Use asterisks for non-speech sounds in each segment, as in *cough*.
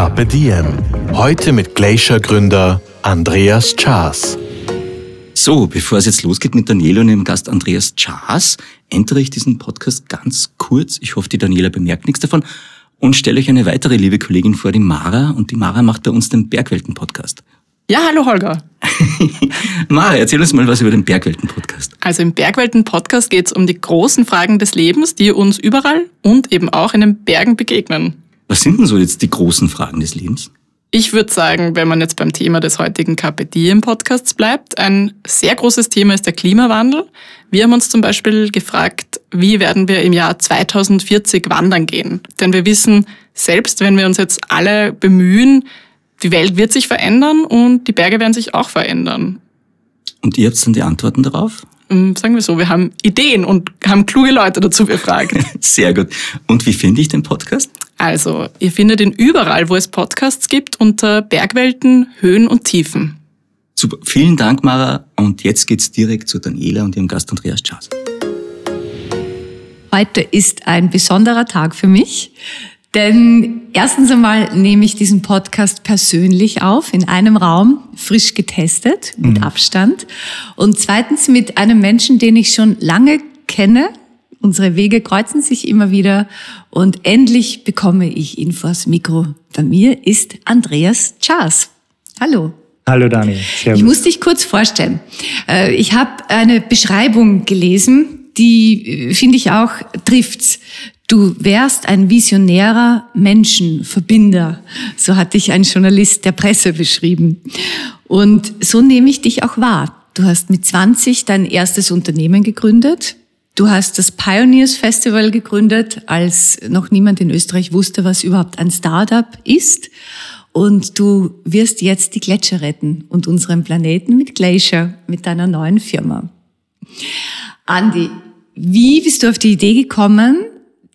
Carpe Diem. Heute mit Glacier-Gründer Andreas Chas. So, bevor es jetzt losgeht mit Daniela und ihrem Gast Andreas Chas, ändere ich diesen Podcast ganz kurz. Ich hoffe, die Daniela bemerkt nichts davon. Und stelle euch eine weitere liebe Kollegin vor, die Mara. Und die Mara macht bei uns den Bergwelten-Podcast. Ja, hallo Holger. *laughs* Mara, erzähl uns mal was über den Bergwelten-Podcast. Also im Bergwelten-Podcast geht es um die großen Fragen des Lebens, die uns überall und eben auch in den Bergen begegnen. Was sind denn so jetzt die großen Fragen des Lebens? Ich würde sagen, wenn man jetzt beim Thema des heutigen Carpe Diem Podcasts bleibt, ein sehr großes Thema ist der Klimawandel. Wir haben uns zum Beispiel gefragt, wie werden wir im Jahr 2040 wandern gehen? Denn wir wissen, selbst wenn wir uns jetzt alle bemühen, die Welt wird sich verändern und die Berge werden sich auch verändern. Und ihr habt dann die Antworten darauf? Ähm, sagen wir so, wir haben Ideen und haben kluge Leute dazu befragt. *laughs* Sehr gut. Und wie finde ich den Podcast? Also, ihr findet ihn überall, wo es Podcasts gibt, unter Bergwelten, Höhen und Tiefen. Super. Vielen Dank, Mara. Und jetzt geht's direkt zu Daniela und ihrem Gast Andreas Chas. Heute ist ein besonderer Tag für mich, denn erstens einmal nehme ich diesen Podcast persönlich auf, in einem Raum, frisch getestet, mit mhm. Abstand. Und zweitens mit einem Menschen, den ich schon lange kenne. Unsere Wege kreuzen sich immer wieder und endlich bekomme ich ihn vors Mikro. Bei mir ist Andreas Chas. Hallo. Hallo Daniel. Servus. Ich muss dich kurz vorstellen. Äh, ich habe eine Beschreibung gelesen, die, äh, finde ich auch, trifft's. Du wärst ein visionärer Menschenverbinder. So hat dich ein Journalist der Presse beschrieben. Und so nehme ich dich auch wahr. Du hast mit 20 dein erstes Unternehmen gegründet. Du hast das Pioneers Festival gegründet, als noch niemand in Österreich wusste, was überhaupt ein Startup ist. Und du wirst jetzt die Gletscher retten und unseren Planeten mit Glacier, mit deiner neuen Firma. Andi, wie bist du auf die Idee gekommen,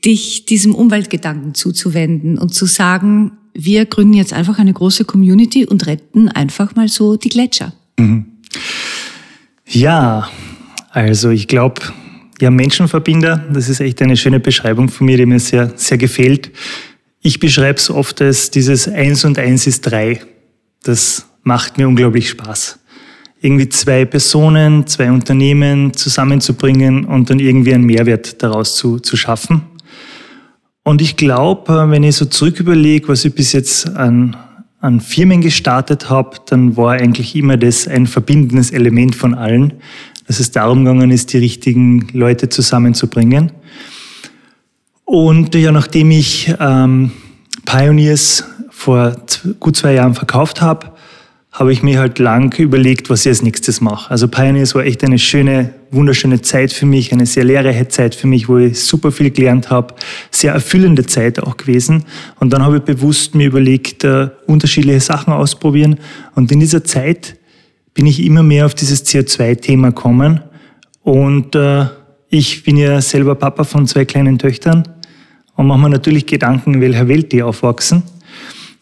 dich diesem Umweltgedanken zuzuwenden und zu sagen, wir gründen jetzt einfach eine große Community und retten einfach mal so die Gletscher? Mhm. Ja, also ich glaube, ja, Menschenverbinder, das ist echt eine schöne Beschreibung von mir, die mir sehr, sehr gefällt. Ich beschreibe es oft als dieses Eins und Eins ist drei. Das macht mir unglaublich Spaß irgendwie zwei Personen, zwei Unternehmen zusammenzubringen und dann irgendwie einen Mehrwert daraus zu, zu schaffen. Und ich glaube, äh, wenn ich so zurück überlege, was ich bis jetzt an, an Firmen gestartet habe, dann war eigentlich immer das ein verbindendes Element von allen, dass es darum gegangen ist, die richtigen Leute zusammenzubringen. Und ja, nachdem ich ähm, Pioneers vor gut zwei Jahren verkauft habe, habe ich mir halt lang überlegt, was ich als nächstes mache. Also Pioneers war echt eine schöne, wunderschöne Zeit für mich, eine sehr lehrreiche Zeit für mich, wo ich super viel gelernt habe, sehr erfüllende Zeit auch gewesen. Und dann habe ich bewusst mir überlegt, uh, unterschiedliche Sachen ausprobieren. Und in dieser Zeit bin ich immer mehr auf dieses CO2-Thema gekommen. Und uh, ich bin ja selber Papa von zwei kleinen Töchtern und mache mir natürlich Gedanken, in welcher Welt die aufwachsen.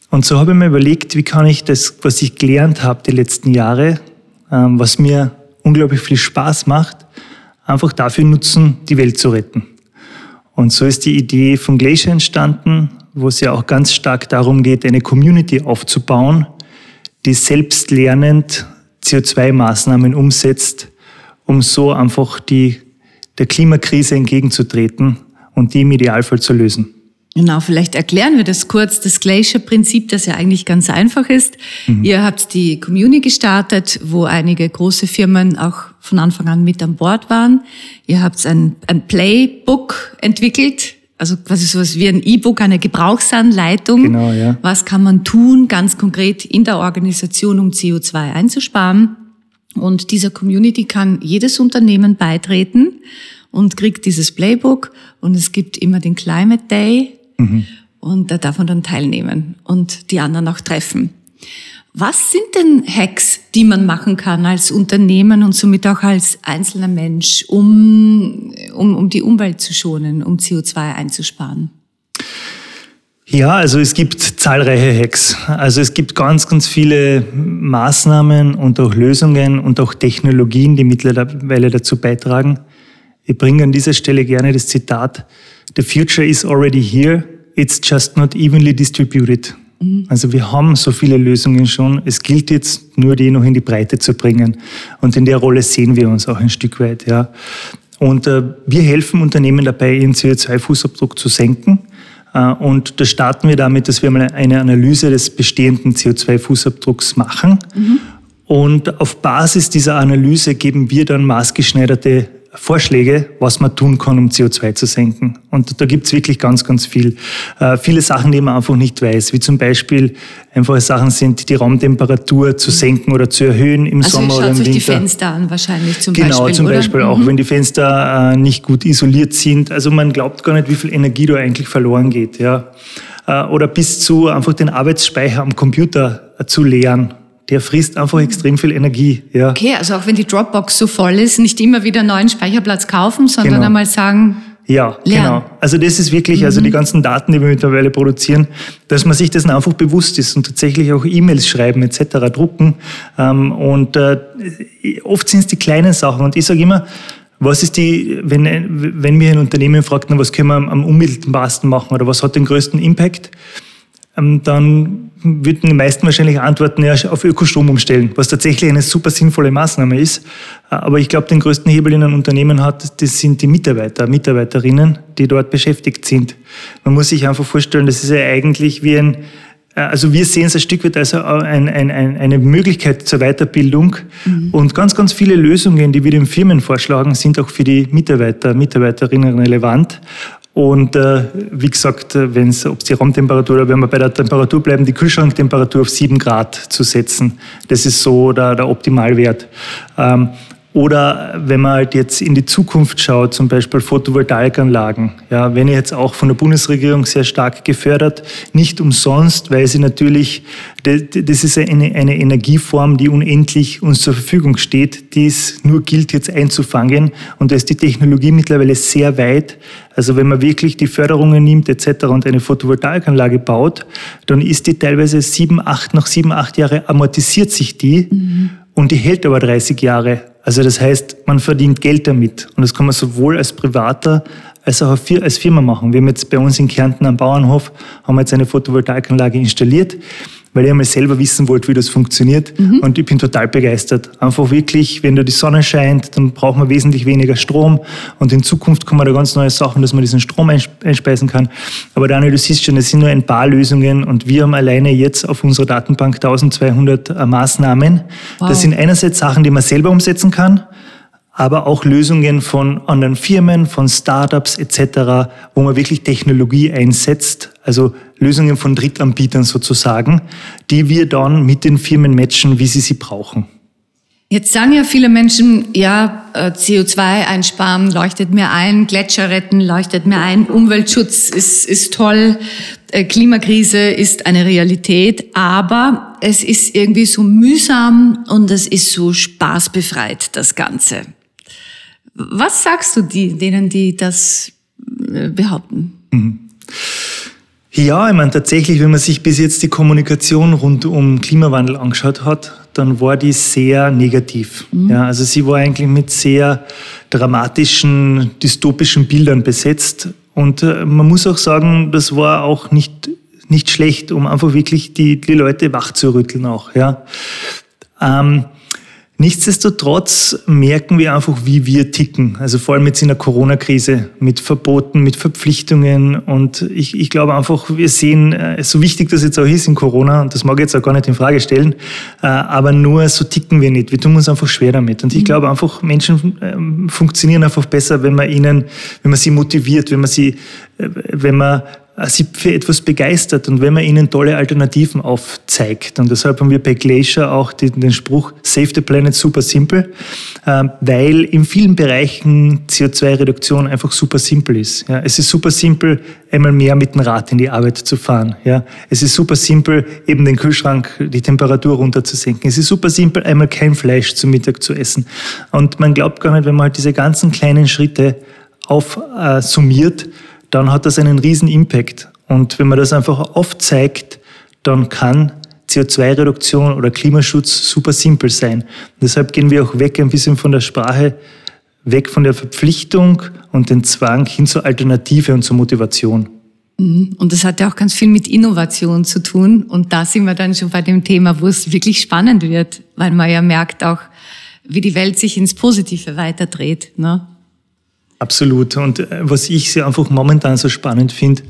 Und so habe ich mir überlegt, wie kann ich das, was ich gelernt habe die letzten Jahre, ähm, was mir unglaublich viel Spaß macht, einfach dafür nutzen, die Welt zu retten. Und so ist die Idee von Glacier entstanden, wo es ja auch ganz stark darum geht, eine Community aufzubauen, die selbstlernend CO2-Maßnahmen umsetzt, um so einfach die, der Klimakrise entgegenzutreten und die im Idealfall zu lösen. Genau, vielleicht erklären wir das kurz. Das Glacier-Prinzip, das ja eigentlich ganz einfach ist. Mhm. Ihr habt die Community gestartet, wo einige große Firmen auch von Anfang an mit an Bord waren. Ihr habt ein, ein Playbook entwickelt, also quasi sowas wie ein E-Book, eine Gebrauchsanleitung. Genau, ja. Was kann man tun, ganz konkret in der Organisation, um CO2 einzusparen? Und dieser Community kann jedes Unternehmen beitreten und kriegt dieses Playbook und es gibt immer den Climate Day, Mhm. Und da darf man dann teilnehmen und die anderen auch treffen. Was sind denn Hacks, die man machen kann als Unternehmen und somit auch als einzelner Mensch, um, um, um die Umwelt zu schonen, um CO2 einzusparen? Ja, also es gibt zahlreiche Hacks. Also es gibt ganz, ganz viele Maßnahmen und auch Lösungen und auch Technologien, die mittlerweile dazu beitragen. Ich bringe an dieser Stelle gerne das Zitat, The future is already here, it's just not evenly distributed. Mhm. Also wir haben so viele Lösungen schon. Es gilt jetzt nur, die noch in die Breite zu bringen. Und in der Rolle sehen wir uns auch ein Stück weit. Ja. Und äh, wir helfen Unternehmen dabei, ihren CO2-Fußabdruck zu senken. Äh, und da starten wir damit, dass wir mal eine Analyse des bestehenden CO2-Fußabdrucks machen. Mhm. Und auf Basis dieser Analyse geben wir dann maßgeschneiderte Vorschläge, was man tun kann, um CO2 zu senken. Und da gibt's wirklich ganz, ganz viel. Äh, viele Sachen, die man einfach nicht weiß, wie zum Beispiel einfache Sachen sind, die Raumtemperatur zu senken oder zu erhöhen im also Sommer oder im Winter. Also die Fenster an wahrscheinlich zum genau, Beispiel. Genau, zum oder? Beispiel auch, mhm. wenn die Fenster äh, nicht gut isoliert sind. Also man glaubt gar nicht, wie viel Energie da eigentlich verloren geht. Ja. Äh, oder bis zu einfach den Arbeitsspeicher am Computer äh, zu leeren der frisst einfach extrem viel Energie. Ja. Okay, also auch wenn die Dropbox so voll ist, nicht immer wieder einen neuen Speicherplatz kaufen, sondern genau. einmal sagen, ja, lernen. genau. Also das ist wirklich, mhm. also die mhm. ganzen Daten, die wir mittlerweile produzieren, dass man sich dessen einfach bewusst ist und tatsächlich auch E-Mails schreiben etc. drucken. Ähm, und äh, oft sind es die kleinen Sachen. Und ich sage immer, was ist die, wenn, wenn mir ein Unternehmen fragt, na, was können wir am unmittelbarsten machen oder was hat den größten Impact? Ähm, dann würden die meisten wahrscheinlich antworten, ja, auf Ökostrom umstellen, was tatsächlich eine super sinnvolle Maßnahme ist. Aber ich glaube, den größten Hebel in einem Unternehmen hat, das sind die Mitarbeiter, Mitarbeiterinnen, die dort beschäftigt sind. Man muss sich einfach vorstellen, das ist ja eigentlich wie ein, äh, also wir sehen es ein Stück weit als ein, ein, ein, eine Möglichkeit zur Weiterbildung. Mhm. Und ganz, ganz viele Lösungen, die wir den Firmen vorschlagen, sind auch für die Mitarbeiter, Mitarbeiterinnen relevant. Und äh, wie gesagt, äh, wenn es, ob es die Raumtemperatur oder wenn wir bei der Temperatur bleiben, die Kühlschranktemperatur auf sieben Grad zu setzen, das ist so der, der Optimalwert. Ähm, oder wenn man halt jetzt in die Zukunft schaut, zum Beispiel Photovoltaikanlagen, ja, wenn jetzt auch von der Bundesregierung sehr stark gefördert, nicht umsonst, weil sie natürlich, das ist eine, eine Energieform, die unendlich uns zur Verfügung steht, die es nur gilt jetzt einzufangen und da ist die Technologie mittlerweile sehr weit. Also wenn man wirklich die Förderungen nimmt etc. und eine Photovoltaikanlage baut, dann ist die teilweise sieben, acht, nach sieben, acht Jahre amortisiert sich die mhm. und die hält aber 30 Jahre. Also das heißt, man verdient Geld damit. Und das kann man sowohl als Privater als auch als Firma machen. Wir haben jetzt bei uns in Kärnten am Bauernhof, haben jetzt eine Photovoltaikanlage installiert weil ich einmal selber wissen wollte, wie das funktioniert. Mhm. Und ich bin total begeistert. Einfach wirklich, wenn da die Sonne scheint, dann braucht man wesentlich weniger Strom. Und in Zukunft kommen da ganz neue Sachen, dass man diesen Strom einspeisen kann. Aber Daniel, du siehst schon, es sind nur ein paar Lösungen und wir haben alleine jetzt auf unserer Datenbank 1200 äh, Maßnahmen. Wow. Das sind einerseits Sachen, die man selber umsetzen kann aber auch Lösungen von anderen Firmen, von Startups etc., wo man wirklich Technologie einsetzt, also Lösungen von Drittanbietern sozusagen, die wir dann mit den Firmen matchen, wie sie sie brauchen. Jetzt sagen ja viele Menschen, ja, äh, CO2 einsparen leuchtet mir ein, Gletscher retten leuchtet mir ein, Umweltschutz ist, ist toll, äh, Klimakrise ist eine Realität, aber es ist irgendwie so mühsam und es ist so spaßbefreit, das Ganze. Was sagst du die, denen, die das äh, behaupten? Mhm. Ja, ich meine tatsächlich, wenn man sich bis jetzt die Kommunikation rund um Klimawandel angeschaut hat, dann war die sehr negativ. Mhm. Ja, also sie war eigentlich mit sehr dramatischen, dystopischen Bildern besetzt. Und äh, man muss auch sagen, das war auch nicht, nicht schlecht, um einfach wirklich die, die Leute wach zu rütteln auch. Ja. Ähm, Nichtsdestotrotz merken wir einfach, wie wir ticken. Also vor allem jetzt in der Corona-Krise mit Verboten, mit Verpflichtungen. Und ich, ich glaube einfach, wir sehen, äh, so wichtig das jetzt auch ist in Corona, und das mag ich jetzt auch gar nicht in Frage stellen, äh, aber nur so ticken wir nicht. Wir tun uns einfach schwer damit. Und ich mhm. glaube einfach, Menschen ähm, funktionieren einfach besser, wenn man ihnen, wenn man sie motiviert, wenn man sie, äh, wenn man sie für etwas begeistert und wenn man ihnen tolle Alternativen aufzeigt. Und deshalb haben wir bei Glacier auch den Spruch Save the Planet super simpel, ähm, weil in vielen Bereichen CO2-Reduktion einfach super simpel ist. Es ist super simpel, einmal mehr mit dem Rad in die Arbeit zu fahren. Es ist super simpel, eben den Kühlschrank, die Temperatur runterzusenken. Es ist super simpel, einmal kein Fleisch zum Mittag zu essen. Und man glaubt gar nicht, wenn man halt diese ganzen kleinen Schritte aufsummiert, dann hat das einen riesen Impact. Und wenn man das einfach aufzeigt, dann kann CO2-Reduktion oder Klimaschutz super simpel sein. Deshalb gehen wir auch weg ein bisschen von der Sprache, weg von der Verpflichtung und den Zwang hin zur Alternative und zur Motivation. Mhm. Und das hat ja auch ganz viel mit Innovation zu tun. Und da sind wir dann schon bei dem Thema, wo es wirklich spannend wird, weil man ja merkt auch, wie die Welt sich ins Positive weiterdreht. Ne? Absolut. Und äh, was ich sehr einfach momentan so spannend finde,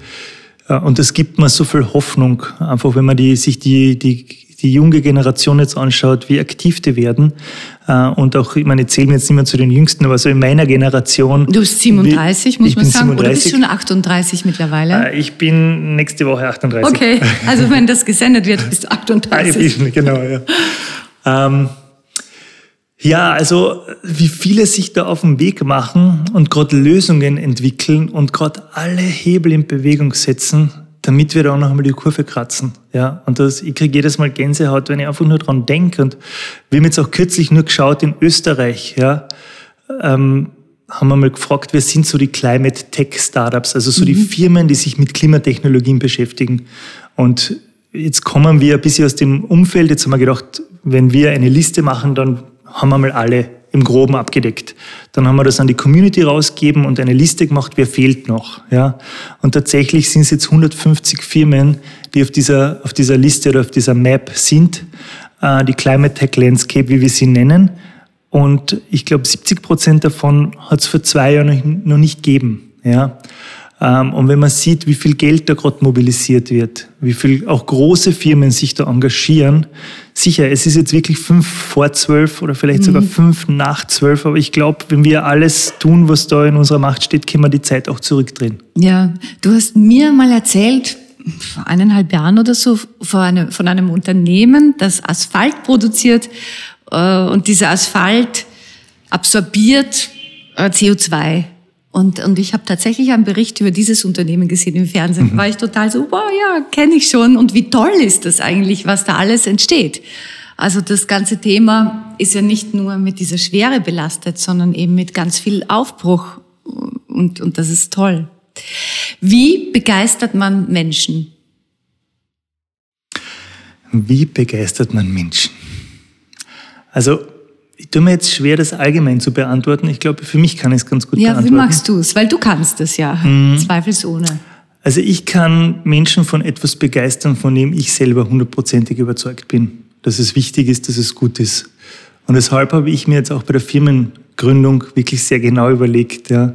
äh, und das gibt mir so viel Hoffnung, einfach wenn man die, sich die, die, die junge Generation jetzt anschaut, wie aktiv die werden. Äh, und auch, ich meine, ich zähle jetzt nicht mehr zu den Jüngsten, aber so in meiner Generation. Du bist 37, wie, muss man sagen, 37. oder bist du schon 38 mittlerweile? Ich bin nächste Woche 38. Okay, also wenn *laughs* das gesendet wird, bist du 38. Ah, ich bin, genau, ja. Ähm, ja, also wie viele sich da auf den Weg machen und gerade Lösungen entwickeln und gerade alle Hebel in Bewegung setzen, damit wir da auch noch einmal die Kurve kratzen. Ja, und das, ich kriege jedes Mal Gänsehaut, wenn ich einfach nur dran denke. Und wir haben jetzt auch kürzlich nur geschaut in Österreich, ja, ähm, haben wir mal gefragt, wer sind so die Climate Tech Startups, also so mhm. die Firmen, die sich mit Klimatechnologien beschäftigen. Und jetzt kommen wir ein bisschen aus dem Umfeld. Jetzt haben wir gedacht, wenn wir eine Liste machen, dann haben wir mal alle im Groben abgedeckt. Dann haben wir das an die Community rausgegeben und eine Liste gemacht, wer fehlt noch. Ja? Und tatsächlich sind es jetzt 150 Firmen, die auf dieser, auf dieser Liste oder auf dieser Map sind, äh, die Climate Tech Landscape, wie wir sie nennen. Und ich glaube, 70 Prozent davon hat es vor zwei Jahren noch nicht gegeben. Ja? Ähm, und wenn man sieht, wie viel Geld da gerade mobilisiert wird, wie viel auch große Firmen sich da engagieren, sicher, es ist jetzt wirklich fünf vor zwölf oder vielleicht mhm. sogar fünf nach zwölf, aber ich glaube, wenn wir alles tun, was da in unserer Macht steht, können wir die Zeit auch zurückdrehen. Ja, du hast mir mal erzählt, vor eineinhalb Jahren oder so, von einem, von einem Unternehmen, das Asphalt produziert äh, und dieser Asphalt absorbiert äh, CO2 und, und ich habe tatsächlich einen Bericht über dieses Unternehmen gesehen im Fernsehen. Mhm. War ich total so, wow, ja, kenne ich schon. Und wie toll ist das eigentlich, was da alles entsteht. Also das ganze Thema ist ja nicht nur mit dieser Schwere belastet, sondern eben mit ganz viel Aufbruch. Und, und das ist toll. Wie begeistert man Menschen? Wie begeistert man Menschen? Also ich tue mir jetzt schwer, das allgemein zu beantworten. Ich glaube, für mich kann ich es ganz gut ja, beantworten. Ja, wie machst du es? Weil du kannst es ja, mhm. zweifelsohne. Also ich kann Menschen von etwas begeistern, von dem ich selber hundertprozentig überzeugt bin, dass es wichtig ist, dass es gut ist. Und deshalb habe ich mir jetzt auch bei der Firmengründung wirklich sehr genau überlegt, ja,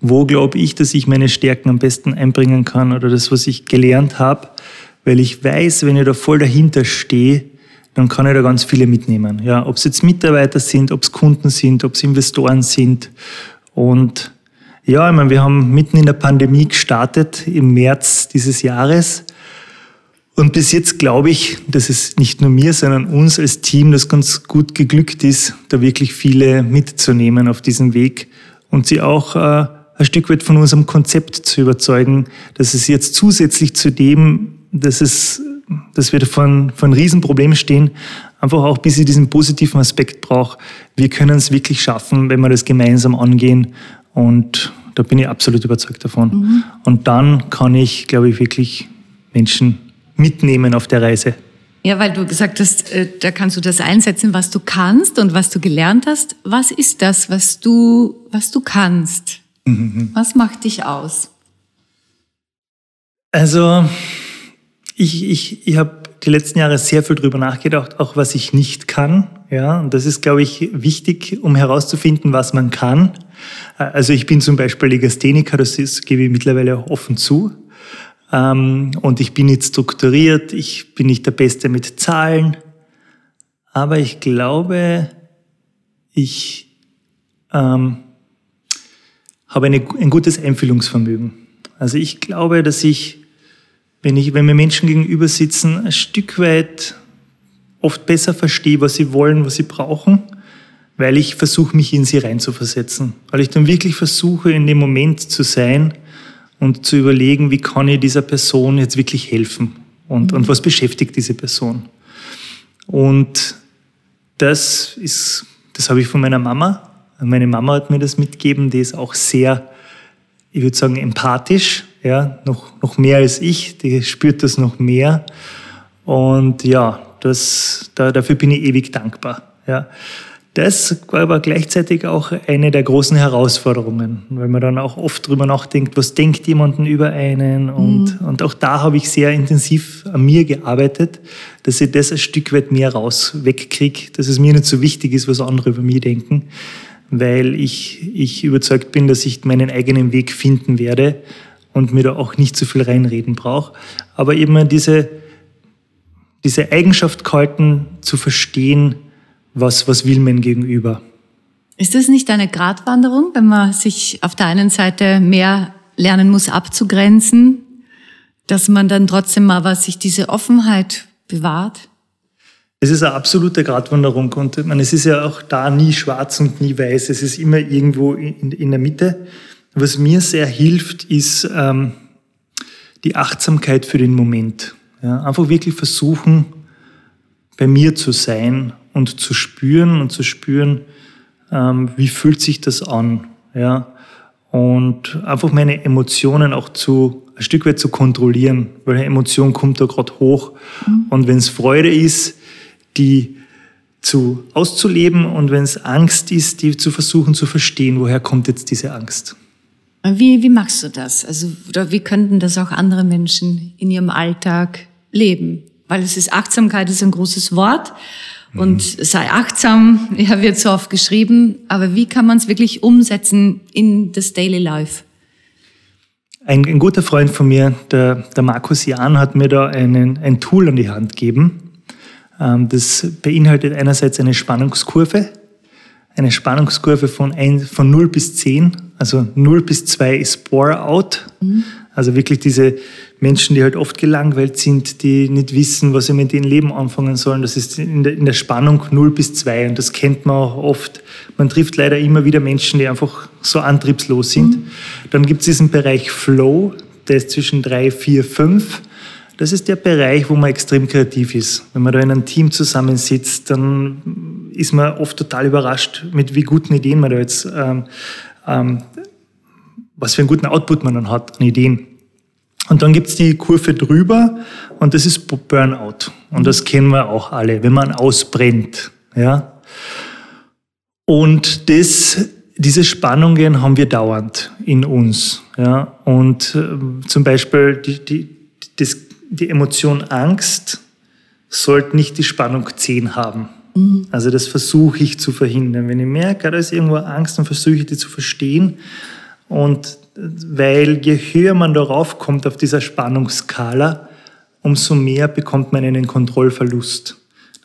wo glaube ich, dass ich meine Stärken am besten einbringen kann oder das, was ich gelernt habe, weil ich weiß, wenn ich da voll dahinter stehe, dann kann ich da ganz viele mitnehmen. Ja, ob es jetzt Mitarbeiter sind, ob es Kunden sind, ob es Investoren sind. Und ja, ich meine, wir haben mitten in der Pandemie gestartet im März dieses Jahres. Und bis jetzt glaube ich, dass es nicht nur mir, sondern uns als Team das ganz gut geglückt ist, da wirklich viele mitzunehmen auf diesem Weg und sie auch äh, ein Stück weit von unserem Konzept zu überzeugen, dass es jetzt zusätzlich zu dem, dass es dass wir vor einem, vor einem Riesenproblem stehen, einfach auch ein bisschen diesen positiven Aspekt braucht. Wir können es wirklich schaffen, wenn wir das gemeinsam angehen und da bin ich absolut überzeugt davon. Mhm. Und dann kann ich, glaube ich, wirklich Menschen mitnehmen auf der Reise. Ja, weil du gesagt hast, äh, da kannst du das einsetzen, was du kannst und was du gelernt hast. Was ist das, was du, was du kannst? Mhm. Was macht dich aus? Also, ich, ich, ich habe die letzten Jahre sehr viel drüber nachgedacht, auch was ich nicht kann. Ja, und das ist, glaube ich, wichtig, um herauszufinden, was man kann. Also ich bin zum Beispiel Legastheniker, das ist, gebe ich mittlerweile auch offen zu. Ähm, und ich bin nicht strukturiert, ich bin nicht der Beste mit Zahlen. Aber ich glaube, ich ähm, habe eine, ein gutes Einfühlungsvermögen. Also ich glaube, dass ich wenn ich, wenn mir Menschen gegenüber sitzen, ein Stück weit oft besser verstehe, was sie wollen, was sie brauchen, weil ich versuche, mich in sie reinzuversetzen. Weil ich dann wirklich versuche, in dem Moment zu sein und zu überlegen, wie kann ich dieser Person jetzt wirklich helfen und, mhm. und was beschäftigt diese Person. Und das ist, das habe ich von meiner Mama. Meine Mama hat mir das mitgegeben, die ist auch sehr, ich würde sagen, empathisch, ja, noch, noch mehr als ich, die spürt das noch mehr. Und ja, das, da, dafür bin ich ewig dankbar. Ja. Das war aber gleichzeitig auch eine der großen Herausforderungen, weil man dann auch oft drüber nachdenkt, was denkt jemanden über einen. Und, mhm. und auch da habe ich sehr intensiv an mir gearbeitet, dass ich das ein Stück weit mehr raus wegkriege, dass es mir nicht so wichtig ist, was andere über mich denken, weil ich, ich überzeugt bin, dass ich meinen eigenen Weg finden werde und mir da auch nicht so viel reinreden brauche. Aber eben diese, diese Eigenschaft gehalten, zu verstehen, was, was will man gegenüber. Ist das nicht eine Gratwanderung, wenn man sich auf der einen Seite mehr lernen muss abzugrenzen, dass man dann trotzdem mal was sich diese Offenheit bewahrt? Es ist eine absolute Gratwanderung und meine, es ist ja auch da nie schwarz und nie weiß. Es ist immer irgendwo in, in der Mitte. Was mir sehr hilft, ist ähm, die Achtsamkeit für den Moment. Ja, einfach wirklich versuchen, bei mir zu sein und zu spüren und zu spüren, ähm, wie fühlt sich das an. Ja? Und einfach meine Emotionen auch zu ein Stück weit zu kontrollieren, weil eine Emotion kommt da gerade hoch. Mhm. Und wenn es Freude ist, die zu auszuleben und wenn es Angst ist, die zu versuchen zu verstehen, woher kommt jetzt diese Angst. Wie, wie machst du das? Also, oder wie könnten das auch andere Menschen in ihrem Alltag leben? Weil es ist Achtsamkeit ist ein großes Wort und mhm. sei achtsam, *laughs* ja, wird so oft geschrieben, aber wie kann man es wirklich umsetzen in das Daily Life? Ein, ein, guter Freund von mir, der, der Markus Jahn, hat mir da einen, ein Tool an die Hand gegeben. Ähm, das beinhaltet einerseits eine Spannungskurve, eine Spannungskurve von, ein, von 0 bis 10. Also 0 bis 2 ist Bore Out. Mhm. Also wirklich diese Menschen, die halt oft gelangweilt sind, die nicht wissen, was sie mit ihrem Leben anfangen sollen. Das ist in der, in der Spannung 0 bis 2 und das kennt man auch oft. Man trifft leider immer wieder Menschen, die einfach so antriebslos sind. Mhm. Dann gibt es diesen Bereich Flow, der ist zwischen 3, 4, 5. Das ist der Bereich, wo man extrem kreativ ist. Wenn man da in einem Team zusammensitzt, dann ist man oft total überrascht, mit wie guten Ideen man da jetzt, ähm, ähm, was für einen guten Output man dann hat an Ideen. Und dann gibt's die Kurve drüber und das ist Burnout. Und das kennen wir auch alle, wenn man ausbrennt. Ja? Und das, diese Spannungen haben wir dauernd in uns. Ja? Und äh, zum Beispiel die, die, das die Emotion Angst sollte nicht die Spannung 10 haben. Mhm. Also das versuche ich zu verhindern. Wenn ich merke, da ist irgendwo Angst, dann versuche ich die zu verstehen. Und weil je höher man darauf kommt auf dieser Spannungsskala, umso mehr bekommt man einen Kontrollverlust.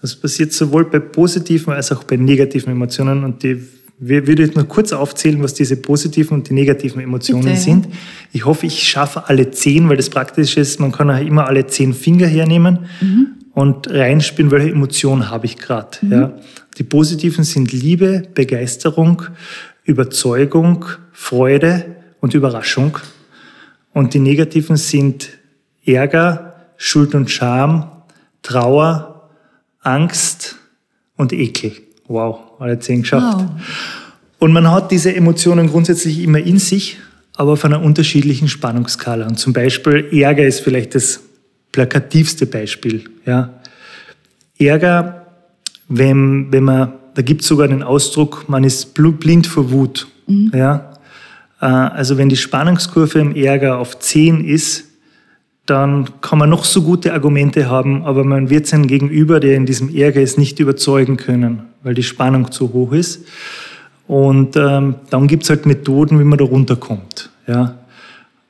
Das passiert sowohl bei positiven als auch bei negativen Emotionen und die wir würde nur kurz aufzählen, was diese positiven und die negativen Emotionen Bitte. sind. Ich hoffe, ich schaffe alle zehn, weil das praktisch ist, man kann auch immer alle zehn Finger hernehmen mhm. und reinspielen, welche Emotion habe ich gerade. Mhm. Ja. Die positiven sind Liebe, Begeisterung, Überzeugung, Freude und Überraschung. Und die negativen sind Ärger, Schuld und Scham, Trauer, Angst und Ekel. Wow, alle zehn geschafft. Wow. Und man hat diese Emotionen grundsätzlich immer in sich, aber auf einer unterschiedlichen Spannungsskala. Und zum Beispiel Ärger ist vielleicht das plakativste Beispiel. Ja. Ärger, wenn, wenn man, da gibt es sogar den Ausdruck, man ist blind vor Wut. Mhm. Ja. Äh, also wenn die Spannungskurve im Ärger auf 10 ist, dann kann man noch so gute Argumente haben, aber man wird seinen Gegenüber, der in diesem Ärger ist, nicht überzeugen können, weil die Spannung zu hoch ist. Und ähm, dann gibt's halt Methoden, wie man da runterkommt. Ja?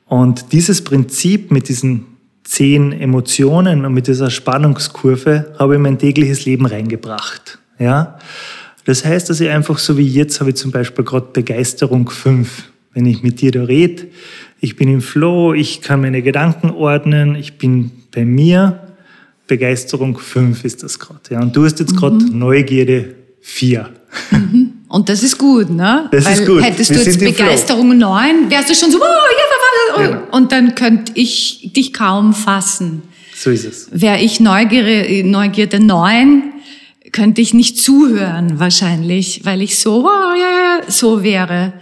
Und dieses Prinzip mit diesen zehn Emotionen und mit dieser Spannungskurve habe ich in mein tägliches Leben reingebracht. Ja? Das heißt, dass ich einfach so wie jetzt habe ich zum Beispiel gerade Begeisterung 5. Wenn ich mit dir da rede, ich bin im Flow, ich kann meine Gedanken ordnen, ich bin bei mir. Begeisterung 5 ist das gerade. Ja. Und du hast jetzt gerade mhm. Neugierde 4. Mhm. Und das ist gut, ne? Das Weil ist gut. Hättest Wir du jetzt Begeisterung 9, wärst du schon so, oh, ja, ja, ja. Genau. und dann könnte ich dich kaum fassen. So ist es. Wäre ich Neugierde, Neugierde 9, könnte ich nicht zuhören wahrscheinlich, weil ich so, oh, ja, ja, so wäre.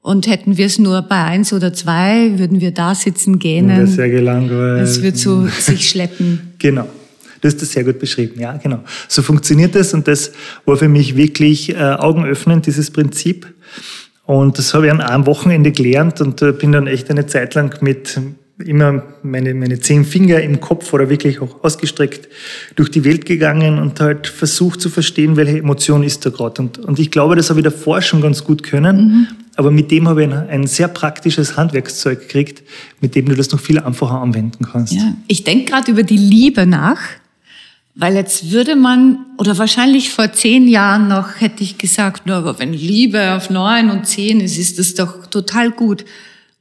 Und hätten wir es nur bei eins oder zwei, würden wir da sitzen, gähnen. Das sehr gelangweilt. Es wird so sich schleppen. Genau. Du hast das sehr gut beschrieben, ja, genau. So funktioniert das und das war für mich wirklich äh, augenöffnend, dieses Prinzip. Und das habe ich an einem Wochenende gelernt und äh, bin dann echt eine Zeit lang mit immer meine, meine zehn Finger im Kopf oder wirklich auch ausgestreckt durch die Welt gegangen und halt versucht zu verstehen, welche Emotion ist da gerade. Und, und ich glaube, das habe ich davor schon ganz gut können, mhm. aber mit dem habe ich ein, ein, sehr praktisches Handwerkszeug gekriegt, mit dem du das noch viel einfacher anwenden kannst. Ja. Ich denke gerade über die Liebe nach, weil jetzt würde man, oder wahrscheinlich vor zehn Jahren noch, hätte ich gesagt, nur aber wenn Liebe auf neun und zehn ist, ist das doch total gut.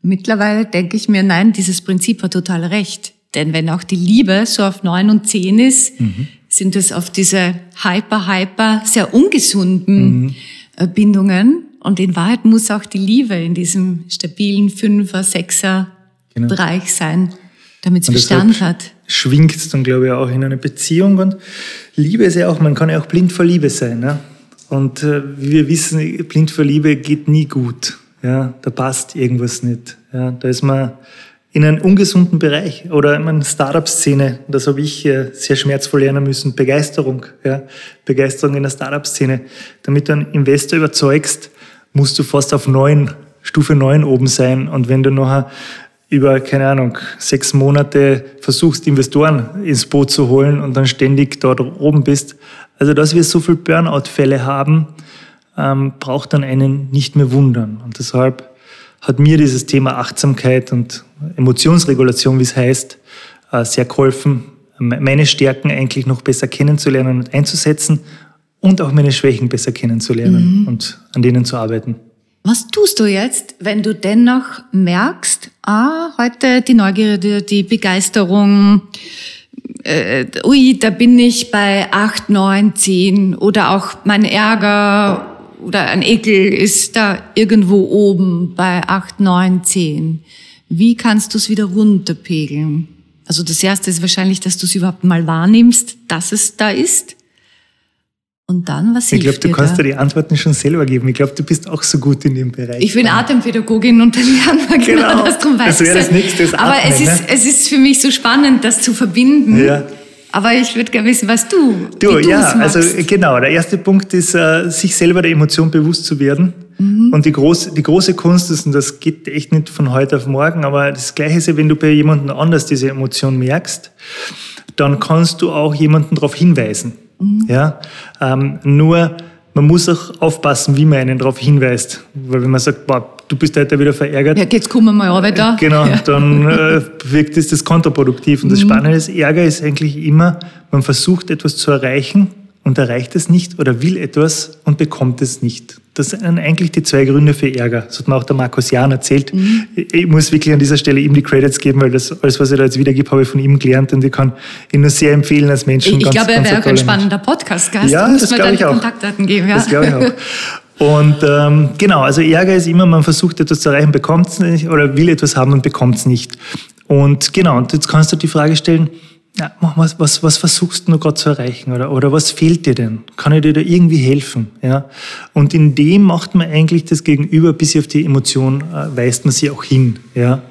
Mittlerweile denke ich mir, nein, dieses Prinzip hat total recht. Denn wenn auch die Liebe so auf neun und zehn ist, mhm. sind es auf diese hyper, hyper, sehr ungesunden mhm. Äh, Bindungen. Und in Wahrheit muss auch die Liebe in diesem stabilen Fünfer, Sechser genau. Bereich sein, damit es Bestand hat. Schwingt es dann, glaube ich, auch in eine Beziehung. Und Liebe ist ja auch, man kann ja auch blind vor Liebe sein. Ne? Und äh, wie wir wissen, blind vor Liebe geht nie gut. Ja, da passt irgendwas nicht. Ja, da ist man in einem ungesunden Bereich oder in einer Startup-Szene. Das habe ich äh, sehr schmerzvoll lernen müssen. Begeisterung. Ja, Begeisterung in der Startup-Szene. Damit du einen Investor überzeugst, musst du fast auf neun, Stufe neun oben sein. Und wenn du nachher über, keine Ahnung, sechs Monate versuchst, Investoren ins Boot zu holen und dann ständig dort oben bist. Also, dass wir so viele Burnout-Fälle haben, ähm, braucht dann einen nicht mehr wundern. Und deshalb hat mir dieses Thema Achtsamkeit und Emotionsregulation, wie es heißt, äh, sehr geholfen, meine Stärken eigentlich noch besser kennenzulernen und einzusetzen und auch meine Schwächen besser kennenzulernen mhm. und an denen zu arbeiten. Was tust du jetzt, wenn du dennoch merkst, ah, heute die Neugierde, die Begeisterung, äh, ui, da bin ich bei acht, neun, zehn oder auch mein Ärger oder ein Ekel ist da irgendwo oben bei 8, 9, 10. Wie kannst du es wieder runterpegeln? Also das Erste ist wahrscheinlich, dass du es überhaupt mal wahrnimmst, dass es da ist. Und dann, was Ich glaube, du kannst dir die Antworten schon selber geben. Ich glaube, du bist auch so gut in dem Bereich. Ich bin Atempädagogin und dann lernen wir genau, genau das drum Das wäre das nächste. Das Aber Atmen, es, ist, ne? es ist für mich so spannend, das zu verbinden. Ja. Aber ich würde gerne wissen, was du. Du, ja, also genau. Der erste Punkt ist, äh, sich selber der Emotion bewusst zu werden. Mhm. Und die, groß, die große Kunst ist, und das geht echt nicht von heute auf morgen, aber das Gleiche ist ja, wenn du bei jemandem anders diese Emotion merkst, dann kannst du auch jemanden darauf hinweisen. Mhm. Ja? Ähm, nur, man muss auch aufpassen, wie man einen darauf hinweist. Weil wenn man sagt, boah, du bist heute wieder verärgert. Ja, jetzt kommen wir mal weiter. Genau, ja. dann äh, wirkt es das kontraproduktiv. Und das mhm. Spannende ist, Ärger ist eigentlich immer, man versucht etwas zu erreichen und erreicht es nicht oder will etwas und bekommt es nicht. Das sind eigentlich die zwei Gründe für Ärger. Das hat mir auch der Markus Jahn erzählt. Mhm. Ich muss wirklich an dieser Stelle ihm die Credits geben, weil das alles, was er da jetzt wiedergibt, habe ich von ihm gelernt und ich kann ihn nur sehr empfehlen als Menschen. Ich, ich glaube, er wäre auch ein spannender Podcast-Gast. Ja, das glaube ich auch. Kontaktdaten geben. Ja. Das glaube ich auch. Und ähm, genau, also Ärger ist immer, man versucht etwas zu erreichen, bekommt es nicht oder will etwas haben und bekommt es nicht. Und genau, und jetzt kannst du die Frage stellen, ja, was, was, was versuchst du gerade zu erreichen oder, oder was fehlt dir denn? Kann ich dir da irgendwie helfen? Ja? Und in dem macht man eigentlich das Gegenüber, bis auf die Emotion äh, weist man sie auch hin. Ja?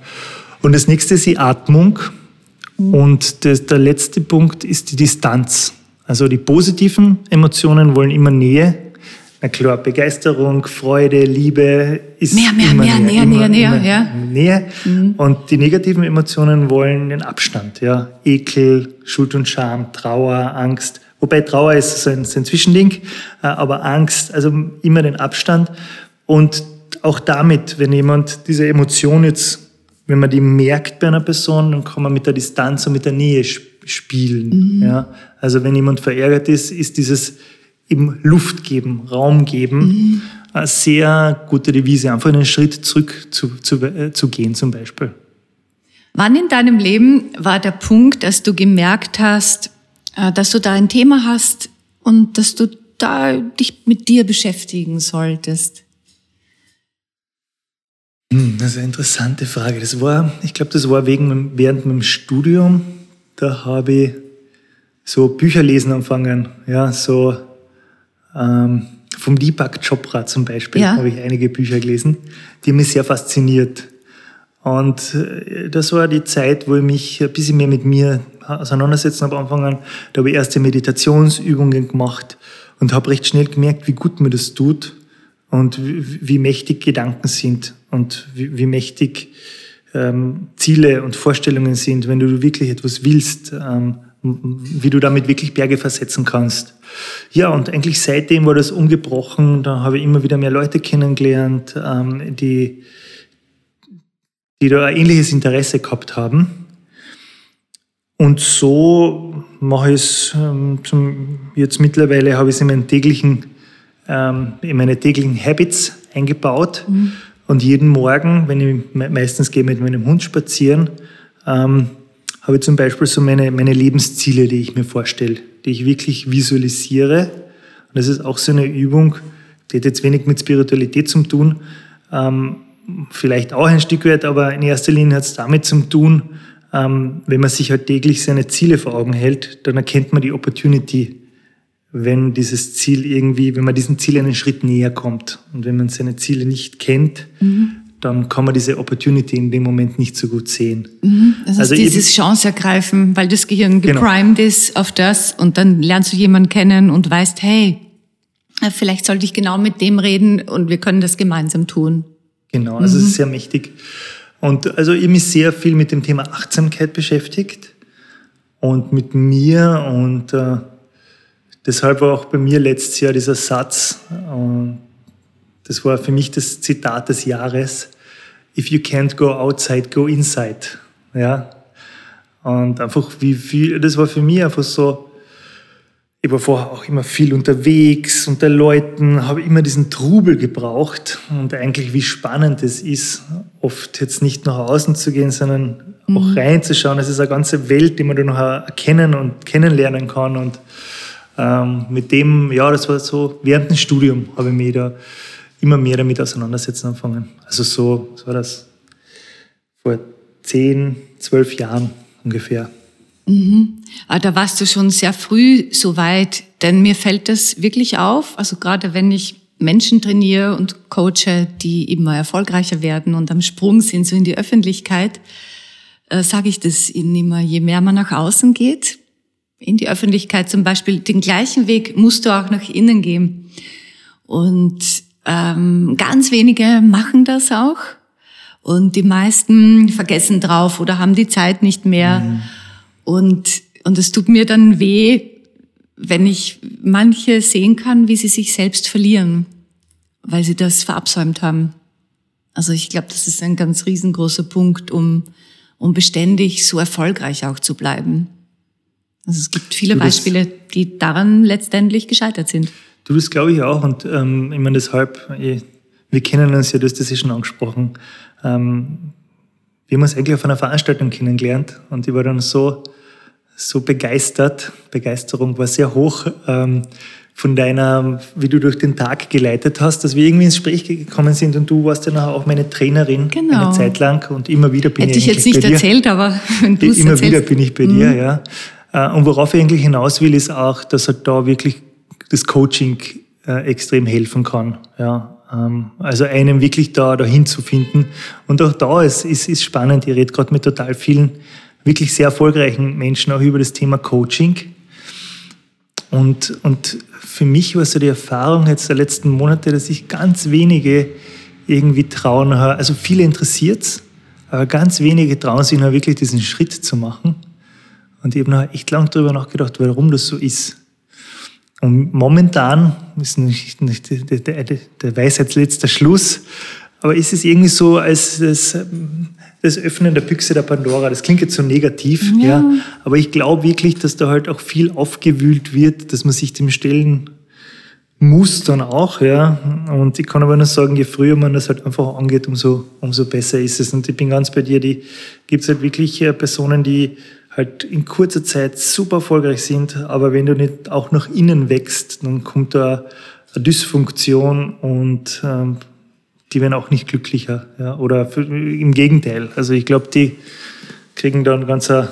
Und das nächste ist die Atmung. Und das, der letzte Punkt ist die Distanz. Also die positiven Emotionen wollen immer Nähe, na klar, Begeisterung, Freude, Liebe ist mehr, mehr, immer mehr, näher, immer, näher, näher, ja. näher. Mhm. Und die negativen Emotionen wollen den Abstand, ja, Ekel, Schuld und Scham, Trauer, Angst. Wobei Trauer ist so ein, so ein Zwischending, äh, aber Angst, also immer den Abstand. Und auch damit, wenn jemand diese Emotion jetzt, wenn man die merkt bei einer Person, dann kann man mit der Distanz und mit der Nähe spielen. Mhm. Ja? Also wenn jemand verärgert ist, ist dieses eben Luft geben, Raum geben. Mhm. eine sehr gute Devise, einfach einen Schritt zurück zu, zu, äh, zu gehen zum Beispiel. Wann in deinem Leben war der Punkt, dass du gemerkt hast, äh, dass du da ein Thema hast und dass du da dich mit dir beschäftigen solltest? Hm, das ist eine interessante Frage. Das war, ich glaube, das war wegen, während meinem Studium. Da habe ich so Bücher lesen angefangen. Ja, so ähm, vom Deepak Chopra zum Beispiel ja. habe ich einige Bücher gelesen, die mich sehr fasziniert. Und äh, das war die Zeit, wo ich mich ein bisschen mehr mit mir auseinandersetzen habe angefangen. Da habe ich erste Meditationsübungen gemacht und habe recht schnell gemerkt, wie gut mir das tut und wie, wie mächtig Gedanken sind und wie, wie mächtig ähm, Ziele und Vorstellungen sind, wenn du wirklich etwas willst, ähm, wie du damit wirklich Berge versetzen kannst. Ja, und eigentlich seitdem war das ungebrochen. Da habe ich immer wieder mehr Leute kennengelernt, ähm, die, die da ein ähnliches Interesse gehabt haben. Und so mache ich es ähm, zum, jetzt mittlerweile habe ich es in meinen täglichen, ähm, in meine täglichen Habits eingebaut. Mhm. Und jeden Morgen, wenn ich meistens gehe mit meinem Hund spazieren, ähm, habe ich zum Beispiel so meine, meine Lebensziele, die ich mir vorstelle, die ich wirklich visualisiere. Und das ist auch so eine Übung, die hat jetzt wenig mit Spiritualität zu tun, ähm, vielleicht auch ein Stück weit, aber in erster Linie hat es damit zu tun, ähm, wenn man sich halt täglich seine Ziele vor Augen hält, dann erkennt man die Opportunity, wenn dieses Ziel irgendwie, wenn man diesem Ziel einen Schritt näher kommt. Und wenn man seine Ziele nicht kennt, mhm. Dann kann man diese Opportunity in dem Moment nicht so gut sehen. Mhm. Das heißt, also dieses Chance ergreifen, weil das Gehirn genau. geprimed genau. ist auf das und dann lernst du jemanden kennen und weißt, hey, vielleicht sollte ich genau mit dem reden und wir können das gemeinsam tun. Genau, also es ist mhm. sehr mächtig. Und also ich mich sehr viel mit dem Thema Achtsamkeit beschäftigt und mit mir und äh, deshalb war auch bei mir letztes Jahr dieser Satz, äh, das war für mich das Zitat des Jahres, if you can't go outside, go inside. Ja. Und einfach wie viel, das war für mich einfach so, ich war vorher auch immer viel unterwegs unter Leuten, habe immer diesen Trubel gebraucht und eigentlich wie spannend es ist, oft jetzt nicht nach außen zu gehen, sondern mhm. auch reinzuschauen. Es ist eine ganze Welt, die man dann noch erkennen und kennenlernen kann und ähm, mit dem, ja, das war so, während dem Studium habe ich mich da immer mehr damit auseinandersetzen angefangen. Also so, so war das vor zehn, zwölf Jahren ungefähr. Mhm. Ah, da warst du schon sehr früh so weit, denn mir fällt das wirklich auf, also gerade wenn ich Menschen trainiere und coache, die immer erfolgreicher werden und am Sprung sind, so in die Öffentlichkeit, äh, sage ich das ihnen immer, je mehr man nach außen geht, in die Öffentlichkeit zum Beispiel, den gleichen Weg musst du auch nach innen gehen. Und ähm, ganz wenige machen das auch und die meisten vergessen drauf oder haben die Zeit nicht mehr. Mhm und, und es tut mir dann weh, wenn ich manche sehen kann, wie sie sich selbst verlieren, weil sie das verabsäumt haben. Also ich glaube, das ist ein ganz riesengroßer Punkt, um, um beständig so erfolgreich auch zu bleiben. Also es gibt viele Beispiele, die daran letztendlich gescheitert sind. Du, das glaube ich auch. Und ähm, ich meine, deshalb, ich, wir kennen uns ja, du hast das ja schon angesprochen. Ähm, wir haben uns eigentlich auf einer Veranstaltung kennengelernt und ich war dann so, so begeistert, Begeisterung war sehr hoch ähm, von deiner, wie du durch den Tag geleitet hast, dass wir irgendwie ins Gespräch gekommen sind und du warst ja nachher auch meine Trainerin genau. eine Zeit lang und immer wieder bin Hätte ich, jetzt nicht erzählt, aber wenn du es Immer erzählst. wieder bin ich bei mhm. dir, ja. Äh, und worauf ich eigentlich hinaus will, ist auch, dass halt da wirklich das Coaching äh, extrem helfen kann, ja. Ähm, also einem wirklich da dahin zu finden. Und auch da ist, ist, ist spannend. Ich rede gerade mit total vielen wirklich sehr erfolgreichen Menschen auch über das Thema Coaching. Und, und für mich war so die Erfahrung jetzt der letzten Monate, dass sich ganz wenige irgendwie trauen, also viele interessiert es, aber ganz wenige trauen sich noch wirklich diesen Schritt zu machen. Und ich habe noch echt lange darüber nachgedacht, warum das so ist. Und momentan ist nicht, nicht der, der, der Weisheitsletzter Schluss, aber ist es irgendwie so, als das, das Öffnen der Büchse der Pandora, das klingt jetzt so negativ, ja. ja aber ich glaube wirklich, dass da halt auch viel aufgewühlt wird, dass man sich dem stellen muss dann auch, ja. Und ich kann aber nur sagen, je früher man das halt einfach angeht, umso, umso besser ist es. Und ich bin ganz bei dir, die gibt es halt wirklich äh, Personen, die halt in kurzer Zeit super erfolgreich sind, aber wenn du nicht auch nach innen wächst, dann kommt da eine Dysfunktion und ähm, die werden auch nicht glücklicher. Ja? Oder für, im Gegenteil. Also ich glaube, die kriegen dann ganz äh,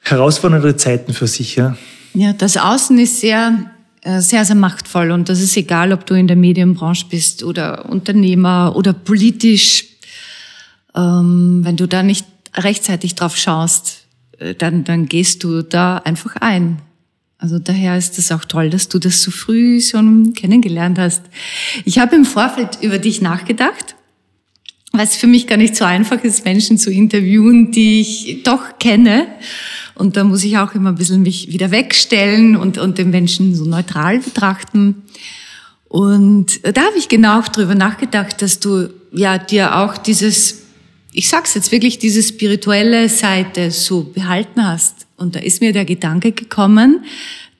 herausfordernde Zeiten für sich. Ja? ja, das Außen ist sehr äh, sehr, sehr machtvoll. Und das ist egal, ob du in der Medienbranche bist oder Unternehmer oder politisch. Ähm, wenn du da nicht rechtzeitig drauf schaust, äh, dann, dann gehst du da einfach ein. Also daher ist es auch toll, dass du das so früh schon kennengelernt hast. Ich habe im Vorfeld über dich nachgedacht, weil es für mich gar nicht so einfach ist, Menschen zu interviewen, die ich doch kenne. Und da muss ich auch immer ein bisschen mich wieder wegstellen und, und den Menschen so neutral betrachten. Und da habe ich genau drüber nachgedacht, dass du ja dir auch dieses, ich sag's jetzt wirklich, diese spirituelle Seite so behalten hast. Und da ist mir der Gedanke gekommen,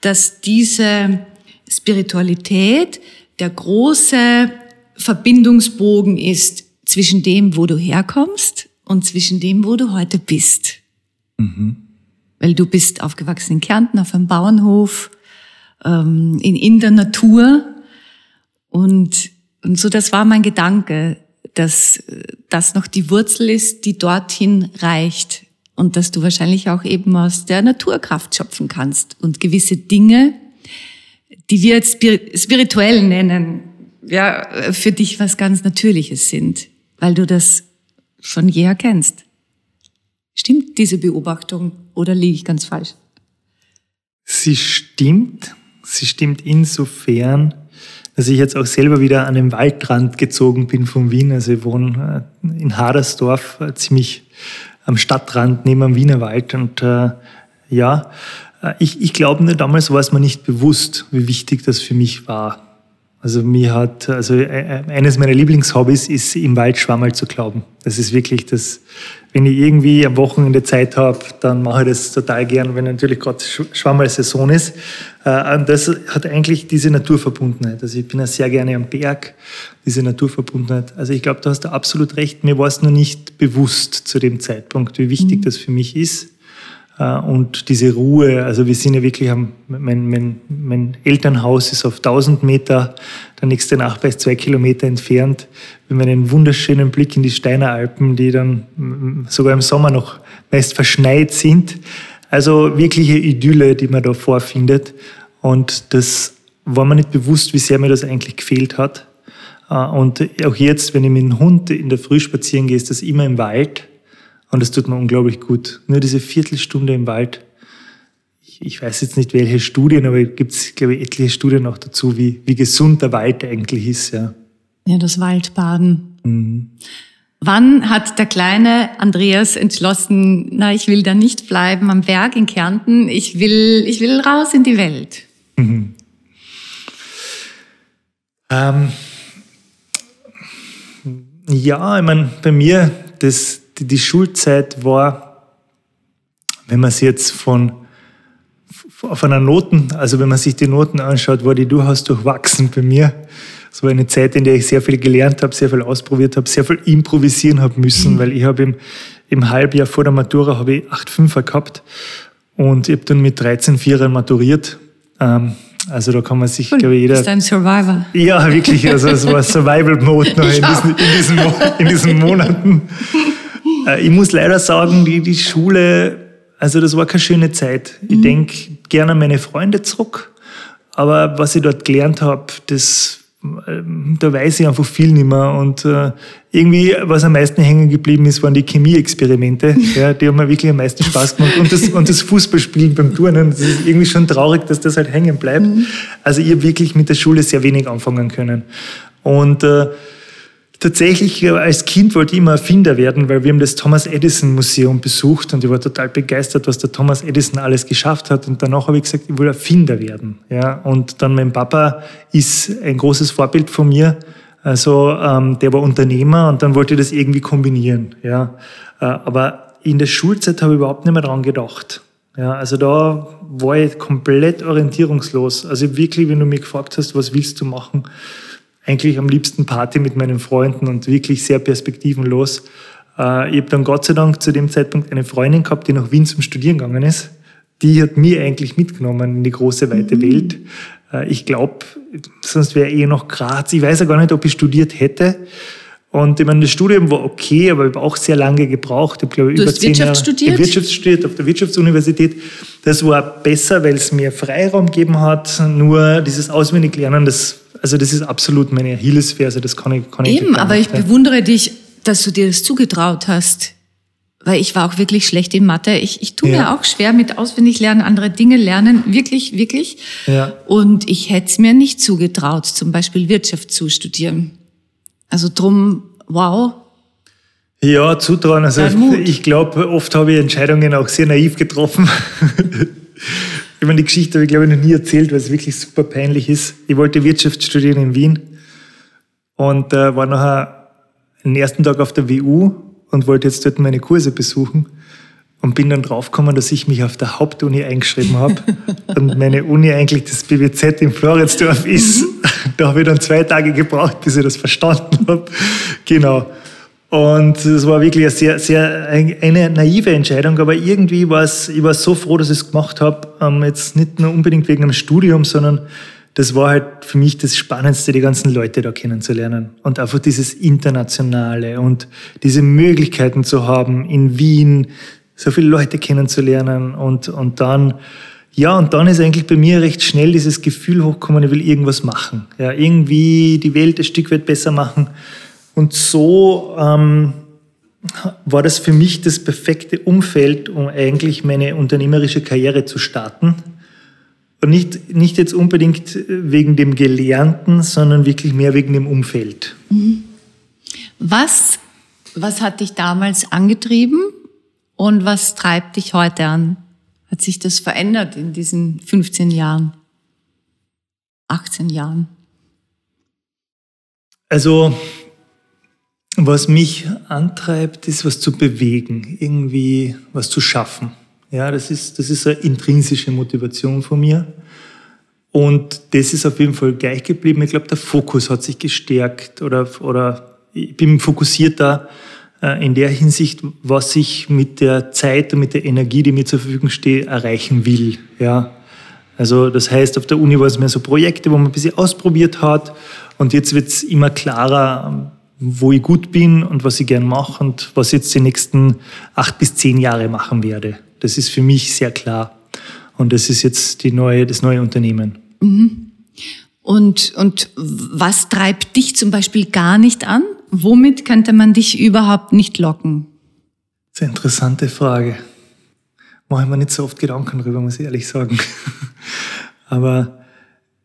dass diese Spiritualität der große Verbindungsbogen ist zwischen dem, wo du herkommst und zwischen dem, wo du heute bist. Mhm weil du bist aufgewachsen in Kärnten auf einem Bauernhof, ähm, in, in der Natur. Und, und so, das war mein Gedanke, dass das noch die Wurzel ist, die dorthin reicht. Und dass du wahrscheinlich auch eben aus der Naturkraft schöpfen kannst und gewisse Dinge, die wir jetzt spirituell nennen, ja, für dich was ganz Natürliches sind, weil du das von jeher kennst. Stimmt diese Beobachtung oder liege ich ganz falsch? Sie stimmt. Sie stimmt insofern, dass ich jetzt auch selber wieder an den Waldrand gezogen bin von Wien. Also ich wohne äh, in Hadersdorf, äh, ziemlich am Stadtrand neben dem Wienerwald. Und äh, ja, äh, ich, ich glaube, damals war es mir nicht bewusst, wie wichtig das für mich war. Also mir hat, also eines meiner Lieblingshobbys ist im Wald Schwammerl zu glauben. Das ist wirklich das, wenn ich irgendwie am Wochenende Zeit habe, dann mache ich das total gern, wenn natürlich gerade Schwammerl-Saison ist. Äh, und das hat eigentlich diese Naturverbundenheit. Also ich bin ja sehr gerne am Berg, diese Naturverbundenheit. Also ich glaube, du hast da absolut recht. Mir war es nur nicht bewusst zu dem Zeitpunkt, wie wichtig mhm. das für mich ist. Äh, und diese Ruhe, also wir sind ja wirklich am, mein, mein, mein Elternhaus ist auf 1000 Meter, der nächste Nachbar ist zwei Kilometer entfernt. Wir haben einen wunderschönen Blick in die Steiner Alpen, die dann sogar im Sommer noch meist verschneit sind. Also wirkliche Idylle, die man da vorfindet. Und das war mir nicht bewusst, wie sehr mir das eigentlich gefehlt hat. Äh, und auch jetzt, wenn ich mit dem Hund in der Früh spazieren gehe, ist das immer im Wald. Und das tut mir unglaublich gut. Nur diese Viertelstunde im Wald. Ich, ich weiß jetzt nicht, welche Studien, aber es gibt, glaube ich, etliche Studien auch dazu, wie, wie gesund der Wald eigentlich ist. Ja, ja das Waldbaden. Mhm. Wann hat der kleine Andreas entschlossen, na, ich will da nicht bleiben am Berg in Kärnten, ich will, ich will raus in die Welt? Mhm. Ähm, ja, ich meine, bei mir, das, die, die Schulzeit war, wenn man es jetzt von, von einer Noten, also wenn man sich die Noten anschaut, war die durchaus durchwachsen bei mir. Es war eine Zeit, in der ich sehr viel gelernt habe, sehr viel ausprobiert habe, sehr viel improvisieren habe müssen, mhm. weil ich habe im, im Halbjahr vor der Matura habe ich 8 Fünfer gehabt und ich habe dann mit 13 Vierern maturiert. Ähm, also da kann man sich, cool. glaube ich, jeder... Bist ein Survivor. Ja, wirklich. Also es war *laughs* Survival-Mode in diesen, in, diesen, in diesen Monaten. *laughs* Äh, ich muss leider sagen, die, die Schule, also das war keine schöne Zeit. Ich mhm. denke gerne an meine Freunde zurück, aber was ich dort gelernt habe, das ähm, da weiß ich einfach viel nicht mehr. Und äh, irgendwie, was am meisten hängen geblieben ist, waren die Chemieexperimente. *laughs* Ja, die haben mir wirklich am meisten Spaß gemacht. Und das, und das Fußballspielen beim Turnen, das ist irgendwie schon traurig, dass das halt hängen bleibt. Mhm. Also ich habe wirklich mit der Schule sehr wenig anfangen können. Und äh, Tatsächlich äh, als Kind wollte ich immer Erfinder werden, weil wir haben das Thomas Edison Museum besucht und ich war total begeistert, was der Thomas Edison alles geschafft hat. Und danach habe ich gesagt, ich will Erfinder werden. Ja, und dann mein Papa ist ein großes Vorbild von mir. Also ähm, der war Unternehmer und dann wollte ich das irgendwie kombinieren. Ja, äh, aber in der Schulzeit habe ich überhaupt nicht mehr dran gedacht. Ja, also da war ich komplett orientierungslos. Also wirklich, wenn du mich gefragt hast, was willst du machen, eigentlich am liebsten Party mit meinen Freunden und wirklich sehr perspektivenlos. Äh, ich habe dann Gott sei Dank zu dem Zeitpunkt eine Freundin gehabt, die nach Wien zum Studieren gegangen ist. Die hat mich eigentlich mitgenommen in die große, weite mhm. Welt. Äh, ich glaube, sonst wäre eh noch Graz. Ich weiß ja gar nicht, ob ich studiert hätte. Und ich meine, das Studium war okay, aber ich habe auch sehr lange gebraucht. Ich glaube, du über hast zehn Wirtschaft Jahre studiert? Wirtschaft studiert auf der Wirtschaftsuniversität. Das war besser, weil es mir Freiraum gegeben hat. Nur dieses Auswendiglernen, das, also das ist absolut meine Achillesferse. Das kann ich, kann ich Eben, aber ich bewundere dich, dass du dir das zugetraut hast. Weil ich war auch wirklich schlecht in Mathe. Ich, ich tue ja. mir auch schwer mit Auswendiglernen, andere Dinge lernen. Wirklich, wirklich. Ja. Und ich hätte es mir nicht zugetraut, zum Beispiel Wirtschaft zu studieren. Also drum, wow. Ja, zutrauen. Also ich glaube, oft habe ich Entscheidungen auch sehr naiv getroffen. *laughs* ich meine, die Geschichte habe ich, glaube ich, noch nie erzählt, weil es wirklich super peinlich ist. Ich wollte Wirtschaft studieren in Wien und äh, war nachher den ersten Tag auf der WU und wollte jetzt dort meine Kurse besuchen und bin dann draufgekommen, dass ich mich auf der Hauptuni eingeschrieben habe *laughs* und meine Uni eigentlich das BWZ in Floridsdorf ist. *laughs* Da habe ich dann zwei Tage gebraucht, bis ich das verstanden habe. Genau. Und es war wirklich eine sehr, sehr eine naive Entscheidung, aber irgendwie war es, ich war so froh, dass ich es gemacht habe. Ähm, jetzt nicht nur unbedingt wegen dem Studium, sondern das war halt für mich das Spannendste, die ganzen Leute da kennenzulernen. Und einfach dieses Internationale und diese Möglichkeiten zu haben, in Wien so viele Leute kennenzulernen und, und dann, ja, und dann ist eigentlich bei mir recht schnell dieses Gefühl hochgekommen, ich will irgendwas machen. Ja, irgendwie die Welt ein Stück weit besser machen. Und so ähm, war das für mich das perfekte Umfeld, um eigentlich meine unternehmerische Karriere zu starten. Und nicht, nicht jetzt unbedingt wegen dem Gelernten, sondern wirklich mehr wegen dem Umfeld. Mhm. Was, was hat dich damals angetrieben? Und was treibt dich heute an? Hat sich das verändert in diesen 15 Jahren, 18 Jahren? Also, was mich antreibt, ist, was zu bewegen, irgendwie was zu schaffen. Ja, das ist, das ist eine intrinsische Motivation von mir. Und das ist auf jeden Fall gleich geblieben. Ich glaube, der Fokus hat sich gestärkt oder, oder ich bin fokussierter äh, in der Hinsicht, was ich mit der Zeit und mit der Energie, die mir zur Verfügung steht, erreichen will. Ja. Also das heißt, auf der Uni war es mehr so Projekte, wo man ein bisschen ausprobiert hat und jetzt wird es immer klarer, wo ich gut bin und was ich gern mache und was ich jetzt die nächsten acht bis zehn Jahre machen werde. Das ist für mich sehr klar. Und das ist jetzt die neue, das neue Unternehmen. Mhm. Und, und was treibt dich zum Beispiel gar nicht an? Womit könnte man dich überhaupt nicht locken? Das ist eine interessante Frage. Mache ich mir nicht so oft Gedanken darüber, muss ich ehrlich sagen. *laughs* Aber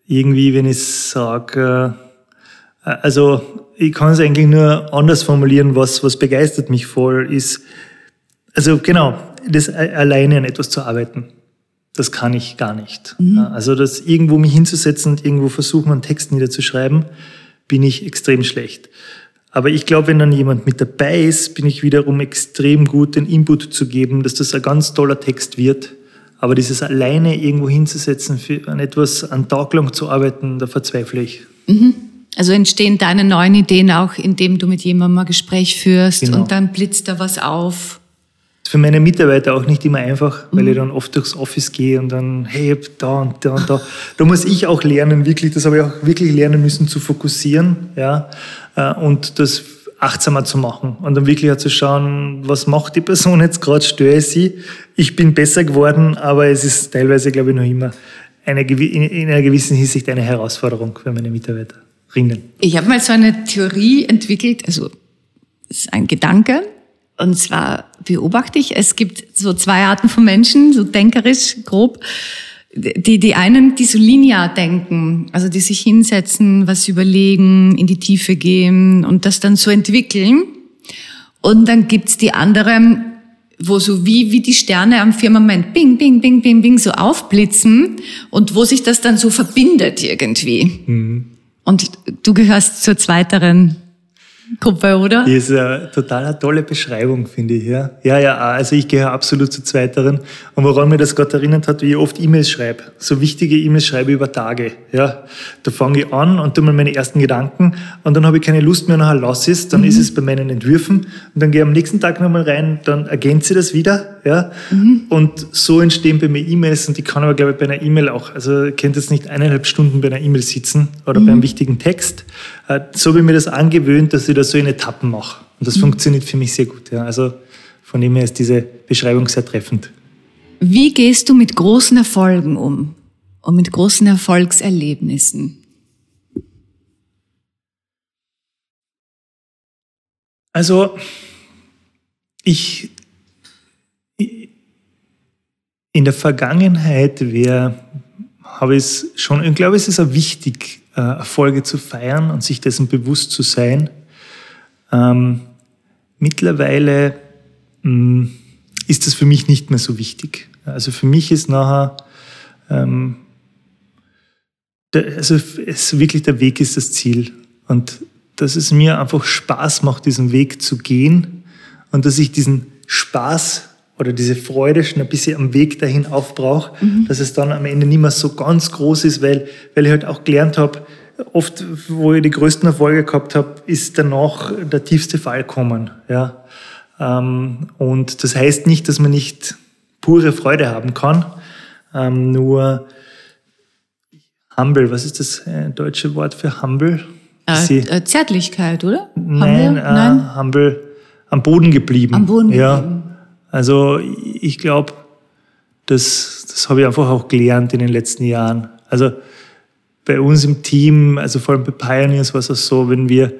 irgendwie, wenn ich sage, äh, also ich kann es eigentlich nur anders formulieren, was, was begeistert mich voll, ist, also genau, das alleine an etwas zu arbeiten. Das kann ich gar nicht. Mhm. Also das irgendwo mich hinzusetzen und irgendwo versuchen, einen Text niederzuschreiben, bin ich extrem schlecht. Aber ich glaube, wenn dann jemand mit dabei ist, bin ich wiederum extrem gut, den Input zu geben, dass das ein ganz toller Text wird. Aber dieses alleine irgendwo hinzusetzen, für an etwas an Tag lang zu arbeiten, da verzweifle ich. Mhm. Also entstehen deine neuen Ideen auch, indem du mit jemandem ein Gespräch führst genau. und dann blitzt da was auf. Für meine Mitarbeiter auch nicht immer einfach, weil mhm. ich dann oft durchs Office gehe und dann, hey, da und da und da. Da muss ich auch lernen, wirklich, das habe ich auch wirklich lernen müssen, zu fokussieren. Ja äh, und das achtsamer zu machen und dann wirklich auch zu schauen, was macht die Person jetzt gerade, störe ich sie. Ich bin besser geworden, aber es ist teilweise, glaube ich, noch immer eine, in einer gewissen Hinsicht eine Herausforderung für meine Mitarbeiterinnen. Ich habe mal so eine Theorie entwickelt, also das ist ein Gedanke, und zwar beobachte ich, es gibt so zwei Arten von Menschen, so denkerisch grob die, die einen, die so linear denken, also die sich hinsetzen, was überlegen, in die Tiefe gehen und das dann so entwickeln. Und dann gibt's die anderen, wo so wie, wie die Sterne am Firmament bing, bing, bing, bing, bing so aufblitzen und wo sich das dann so verbindet irgendwie. Mhm. Und du gehörst zur zweiteren Gruppe, oder? Die ist eine total eine tolle Beschreibung, finde ich. Ja, ja, ja also ich gehöre absolut zu Zweiteren. Und woran mir das gerade erinnert hat, wie ich oft E-Mails schreibe. So wichtige E-Mails schreibe ich über Tage. Ja, da fange ich an und tue mir meine ersten Gedanken und dann habe ich keine Lust mehr, nachher lasse ich es, dann mhm. ist es bei meinen Entwürfen und dann gehe ich am nächsten Tag nochmal rein, dann ergänze ich das wieder. Ja, mhm. und so entstehen bei mir E-Mails und ich kann aber, glaube ich, bei einer E-Mail auch, also ihr könnt jetzt nicht eineinhalb Stunden bei einer E-Mail sitzen oder mhm. bei einem wichtigen Text. Äh, so habe ich mir das angewöhnt, dass ich das so in Etappen mache. Und das mhm. funktioniert für mich sehr gut. Ja. Also von dem her ist diese Beschreibung sehr treffend. Wie gehst du mit großen Erfolgen um und mit großen Erfolgserlebnissen? Also ich in der Vergangenheit wäre, habe ich es schon, ich glaube, es ist auch wichtig, äh, Erfolge zu feiern und sich dessen bewusst zu sein. Ähm, mittlerweile mh, mm, ist das für mich nicht mehr so wichtig. Also für mich ist nachher, ähm, der, also es wirklich der Weg ist das Ziel und dass es mir einfach Spaß macht, diesen Weg zu gehen und dass ich diesen Spaß oder diese Freude schon ein bisschen am Weg dahin aufbrauche, mhm. dass es dann am Ende nicht mehr so ganz groß ist, weil, weil ich halt auch gelernt habe, oft, wo ich die größten Erfolge gehabt habe, ist danach der tiefste Fall kommen. Ja? Ähm, und das heißt nicht, dass man nicht pure Freude haben kann, ähm, nur humble, was ist das äh, deutsche Wort für humble? Äh, äh, Zärtlichkeit, oder? Nein, humble? Äh, Nein? humble, am Boden geblieben. Am Boden ja. geblieben. Also ich glaube, das, das habe ich einfach auch gelernt in den letzten Jahren. Also bei uns im Team, also vor allem bei Pioneers war es auch so, wenn wir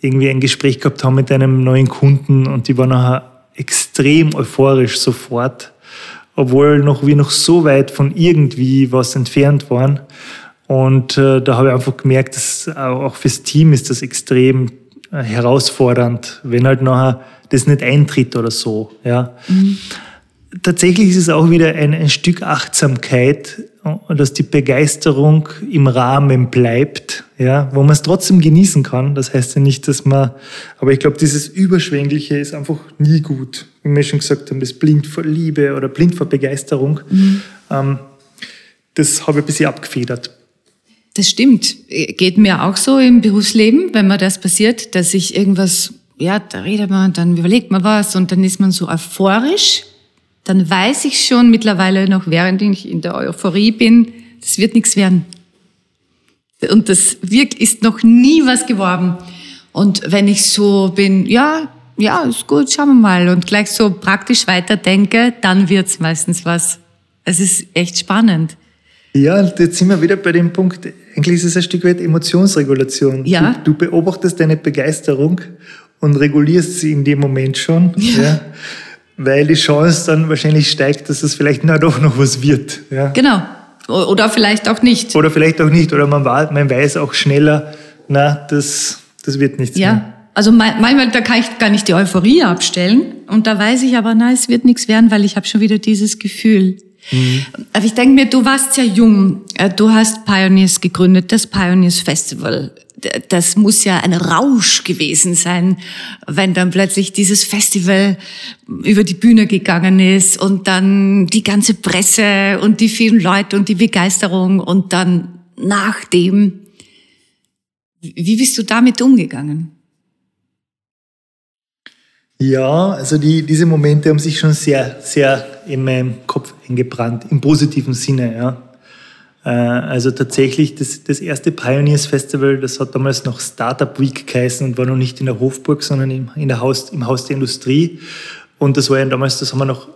irgendwie ein Gespräch gehabt haben mit einem neuen Kunden und die waren nachher extrem euphorisch sofort, obwohl noch wir noch so weit von irgendwie was entfernt waren. Und äh, da habe ich einfach gemerkt, dass auch fürs Team ist das extrem herausfordernd, wenn halt nachher das nicht eintritt oder so. Ja. Mhm. Tatsächlich ist es auch wieder ein, ein Stück Achtsamkeit, dass die Begeisterung im Rahmen bleibt, ja, wo man es trotzdem genießen kann. Das heißt ja nicht, dass man, aber ich glaube, dieses Überschwängliche ist einfach nie gut. Wie wir schon gesagt haben, das blind vor Liebe oder blind vor Begeisterung, mhm. ähm, das habe ich ein bisschen abgefedert. Das stimmt. Geht mir auch so im Berufsleben, wenn mir das passiert, dass ich irgendwas ja, da redet man, dann überlegt man was und dann ist man so euphorisch. Dann weiß ich schon mittlerweile noch, während ich in der Euphorie bin, das wird nichts werden. Und das wirkt, ist noch nie was geworden. Und wenn ich so bin, ja, ja, ist gut, schauen wir mal, und gleich so praktisch weiterdenke, dann wird's meistens was. Es ist echt spannend. Ja, jetzt sind wir wieder bei dem Punkt, eigentlich ist es ein Stück weit Emotionsregulation. Ja. Du, du beobachtest deine Begeisterung und regulierst sie in dem Moment schon, ja. ja. weil die Chance dann wahrscheinlich steigt, dass es vielleicht na doch noch was wird. Ja. Genau. Oder vielleicht auch nicht. Oder vielleicht auch nicht. Oder man, man weiß auch schneller, na, das, das wird nichts ja. mehr. Also manchmal, da kann ich gar nicht die Euphorie abstellen. Und da weiß ich aber, na, es wird nichts werden, weil ich habe schon wieder dieses Gefühl. Mhm. Aber ich denke mir, du warst ja jung. Äh, du hast Pioneers gegründet, das Pioneers Festival das muss ja ein Rausch gewesen sein, wenn dann plötzlich dieses Festival über die Bühne gegangen ist und dann die ganze Presse und die vielen Leute und die Begeisterung und dann nach dem. Wie bist du damit umgegangen? Ja, also die, diese Momente haben sich schon sehr, sehr in meinem Kopf eingebrannt, im positiven Sinne, ja. Äh, also tatsächlich das, das erste Pioneers Festival, das hat damals noch Startup Week geheißen und war noch nicht in der Hofburg, sondern im, in der Haus, im Haus der Industrie. Und das war ja damals, das haben wir noch,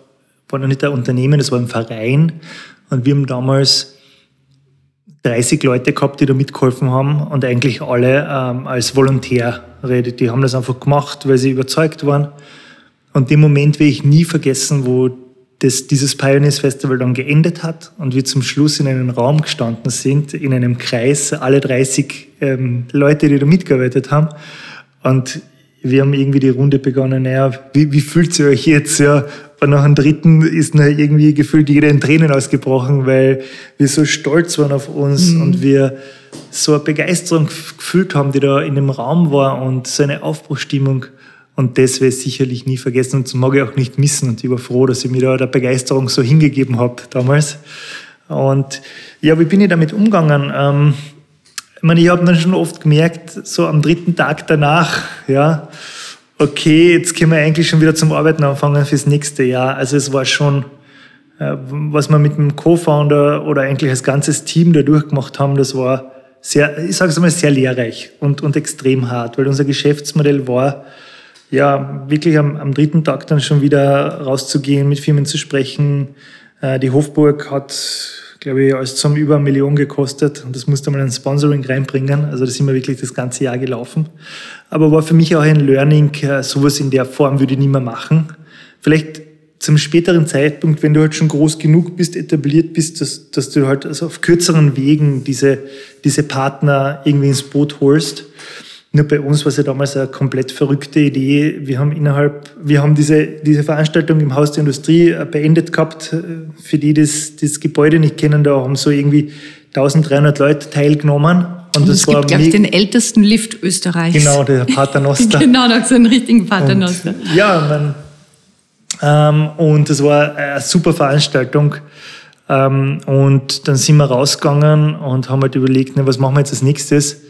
war noch nicht ein Unternehmen, das war ein Verein. Und wir haben damals 30 Leute gehabt, die da mitgeholfen haben und eigentlich alle ähm, als Volontäre. Die haben das einfach gemacht, weil sie überzeugt waren. Und den Moment werde ich nie vergessen, wo das, dieses Pioneers Festival dann geendet hat und wir zum Schluss in einem Raum gestanden sind, in einem Kreis, alle 30 ähm, Leute, die da mitgearbeitet haben. Und wir haben irgendwie die Runde begonnen, naja, wie, wie fühlt ihr euch jetzt? Ja, und nach dem dritten ist mir irgendwie gefühlt jeder in Tränen ausgebrochen, weil wir so stolz waren auf uns mhm. und wir so eine Begeisterung gefühlt haben, die da in dem Raum war und so eine Aufbruchstimmung. Und das werde ich sicherlich nie vergessen und das mag ich auch nicht missen. Und ich war froh, dass ich mir da der Begeisterung so hingegeben habe damals. Und ja, wie bin ich damit umgegangen? Ähm, ich meine, ich habe dann schon oft gemerkt, so am dritten Tag danach, ja, okay, jetzt können wir eigentlich schon wieder zum Arbeiten anfangen fürs nächste Jahr. Also es war schon, äh, was wir mit dem Co-Founder oder eigentlich als ganzes Team da durchgemacht haben, das war sehr, ich sage es mal, sehr lehrreich und, und extrem hart, weil unser Geschäftsmodell war, ja, wirklich am, am dritten Tag dann schon wieder rauszugehen, mit Firmen zu sprechen. Äh, die Hofburg hat glaube ich, alles zum über eine Million gekostet und das musste man ein Sponsoring reinbringen. Also das sind wir wirklich das ganze Jahr gelaufen. Aber war für mich auch ein Learning, äh, sowas in der Form würde ich nicht mehr machen. Vielleicht zum späteren Zeitpunkt, wenn du halt schon groß genug bist, etabliert bist, dass, dass du halt also auf kürzeren Wegen diese, diese Partner irgendwie ins Boot holst. Nur bei uns war es ja damals eine komplett verrückte Idee. Wir haben innerhalb, wir haben diese, diese Veranstaltung im Haus der Industrie äh, beendet gehabt. Äh, für die, die das, das Gebäude nicht kennen, da haben so irgendwie 1300 Leute teilgenommen. Und, und das es gibt, glaube ich, den ältesten Lift Österreichs. Genau, der *laughs* Paternoster. genau, noch so einen richtigen Paternoster. Und, ja, man, ähm, und das war eine super Veranstaltung. Ähm, und dann sind wir rausgegangen und haben halt überlegt, ne, was machen wir jetzt als nächstes?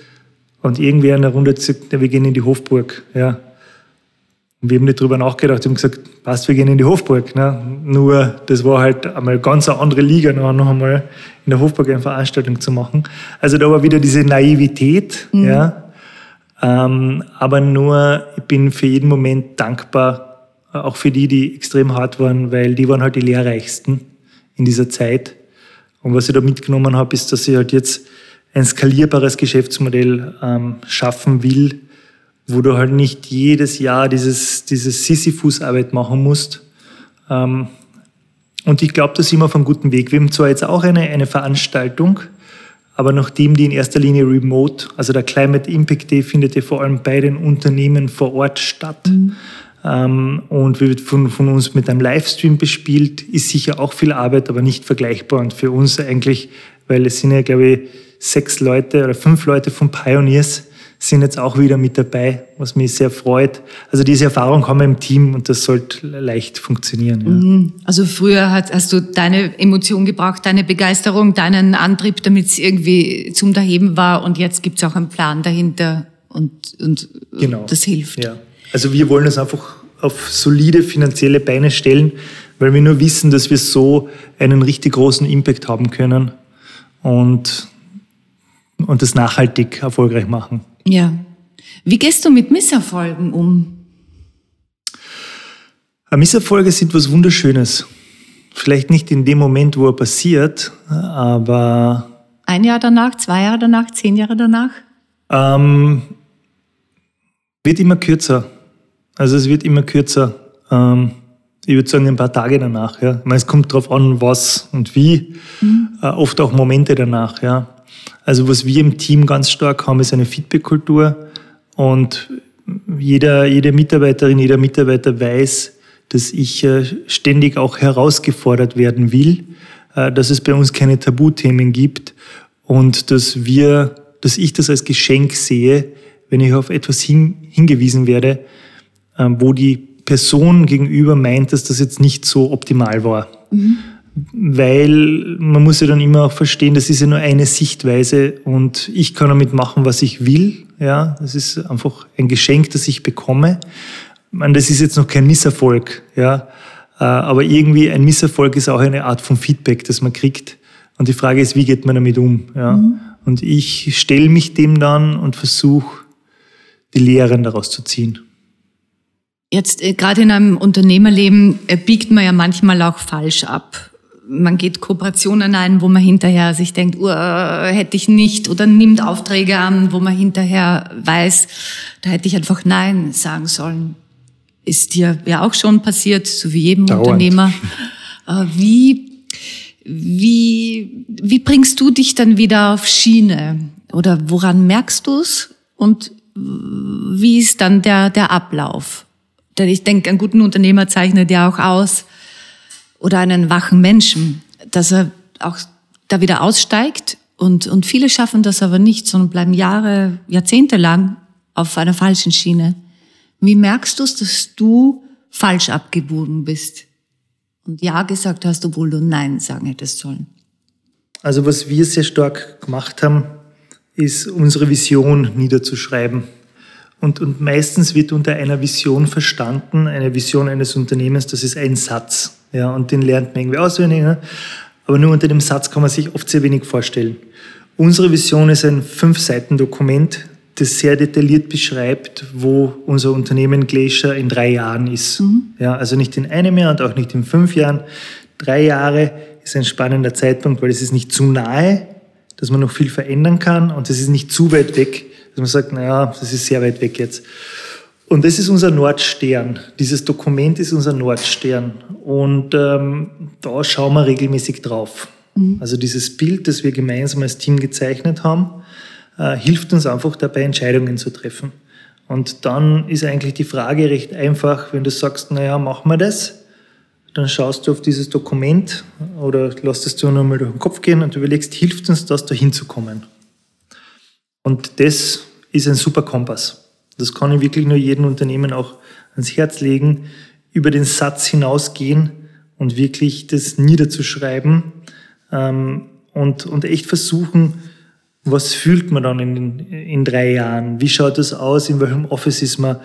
Und irgendwer in der Runde sagt, wir gehen in die Hofburg. Ja. Und wir haben nicht drüber nachgedacht, wir haben gesagt, passt, wir gehen in die Hofburg. Ne? Nur, das war halt einmal ganz eine andere Liga, noch, noch einmal in der Hofburg eine Veranstaltung zu machen. Also da war wieder diese Naivität, mhm. ja. Ähm, aber nur, ich bin für jeden Moment dankbar, auch für die, die extrem hart waren, weil die waren halt die lehrreichsten in dieser Zeit. Und was ich da mitgenommen habe, ist, dass ich halt jetzt ein skalierbares Geschäftsmodell ähm, schaffen will, wo du halt nicht jedes Jahr dieses, dieses Sisyphus-Arbeit machen musst. Ähm, und ich glaube, da sind wir auf einem guten Weg. Wir haben zwar jetzt auch eine, eine Veranstaltung, aber nachdem die in erster Linie remote, also der Climate Impact Day findet ja vor allem bei den Unternehmen vor Ort statt. Mhm. Ähm, und wird von, von uns mit einem Livestream bespielt, ist sicher auch viel Arbeit, aber nicht vergleichbar. Und für uns eigentlich, weil es sind ja, glaube ich, sechs Leute oder fünf Leute von Pioneers sind jetzt auch wieder mit dabei, was mich sehr freut. Also diese Erfahrung haben wir im Team und das sollte leicht funktionieren. Ja. Mhm. Also früher hast, hast, du deine Emotion gebraucht, deine Begeisterung, deinen Antrieb, damit es irgendwie zum Daheben war und jetzt gibt es auch einen Plan dahinter und, und genau. das hilft. Ja. Also wir wollen es einfach auf solide finanzielle Beine stellen, weil wir nur wissen, dass wir so einen richtig großen Impact haben können. Und und das nachhaltig erfolgreich machen. Ja. Wie gehst du mit Misserfolgen um? Misserfolge sind was Wunderschönes. Vielleicht nicht in dem Moment, wo er passiert, aber. Ein Jahr danach, zwei Jahre danach, zehn Jahre danach? Ähm, wird immer kürzer. Also es wird immer kürzer. Ähm, ich würde sagen, ein paar Tage danach. Ja. Ich meine, es kommt darauf an, was und wie. Mhm. Äh, oft auch Momente danach. Ja. Also was wir im Team ganz stark haben, ist eine Feedback-Kultur und jeder, jede Mitarbeiterin, jeder Mitarbeiter weiß, dass ich äh, ständig auch herausgefordert werden will, äh, dass es bei uns keine Tabuthemen gibt und dass wir, dass ich das als Geschenk sehe, wenn ich auf etwas hin, hingewiesen werde, äh, wo die Person gegenüber meint, dass das jetzt nicht so optimal war. Mhm weil man muss ja dann immer auch verstehen, das ist ja nur eine Sichtweise und ich kann damit machen, was ich will. Ja, das ist einfach ein Geschenk, das ich bekomme. meine, das ist jetzt noch kein Misserfolg, ja, äh, aber irgendwie ein Misserfolg ist auch eine Art von Feedback, das man kriegt. Und die Frage ist, wie geht man damit um? Ja? Mhm. Und ich stelle mich dem dann und versuche, die Lehren daraus zu ziehen. Jetzt äh, gerade in einem Unternehmerleben äh, biegt man ja manchmal auch falsch ab man geht Kooperationen ein, wo man hinterher sich denkt, uh, hätte ich nicht, oder nimmt Aufträge an, wo man hinterher weiß, da hätte ich einfach Nein sagen sollen. Ist dir ja auch schon passiert, so wie jedem Dauernd. Unternehmer. *laughs* Äh, wie, wie, wie bringst du dich dann wieder auf Schiene? Oder woran merkst du es? Und wie ist dann der, der Ablauf? Denn ich denke, ein guten Unternehmer zeichnet ja auch aus, oder einen wachen Menschen, dass er auch da wieder aussteigt. Und, und viele schaffen das aber nicht, sondern bleiben Jahre, Jahrzehnte lang auf einer falschen Schiene. Wie merkst du es, dass du falsch abgebogen bist? Und Ja gesagt hast, obwohl du Nein sagen hättest sollen. Also was wir sehr stark gemacht haben, ist unsere Vision niederzuschreiben. Und, und meistens wird unter einer Vision verstanden, eine Vision eines Unternehmens, das ist ein Satz. Ja, und den lernt man irgendwie auswendig. Ne? Aber nur unter dem Satz kann man sich oft sehr wenig vorstellen. Unsere Vision ist ein Fünf-Seiten-Dokument, das sehr detailliert beschreibt, wo unser Unternehmen Glacier in drei Jahren ist. Mhm. Ja, also nicht in einem Jahr und auch nicht in fünf Jahren. Drei Jahre ist ein spannender Zeitpunkt, weil es ist nicht zu nahe, dass man noch viel verändern kann und es ist nicht zu weit weg, dass man sagt, naja, das ist sehr weit weg jetzt. Und das ist unser Nordstern. Dieses Dokument ist unser Nordstern. Und ähm, da schauen wir regelmäßig drauf. Mhm. Also dieses Bild, das wir gemeinsam als Team gezeichnet haben, äh, hilft uns einfach dabei, Entscheidungen zu treffen. Und dann ist eigentlich die Frage recht einfach, wenn du sagst, naja, machen wir das, dann schaust du auf dieses Dokument oder lässt es dir nochmal durch den Kopf gehen und überlegst, hilft uns das, da hinzukommen? Und das ist ein super Kompass. Das kann ich wirklich nur jedem Unternehmen auch ans Herz legen, über den Satz hinausgehen und wirklich das niederzuschreiben ähm, und, und echt versuchen, was fühlt man dann in, in drei Jahren? Wie schaut das aus? In welchem Office ist man?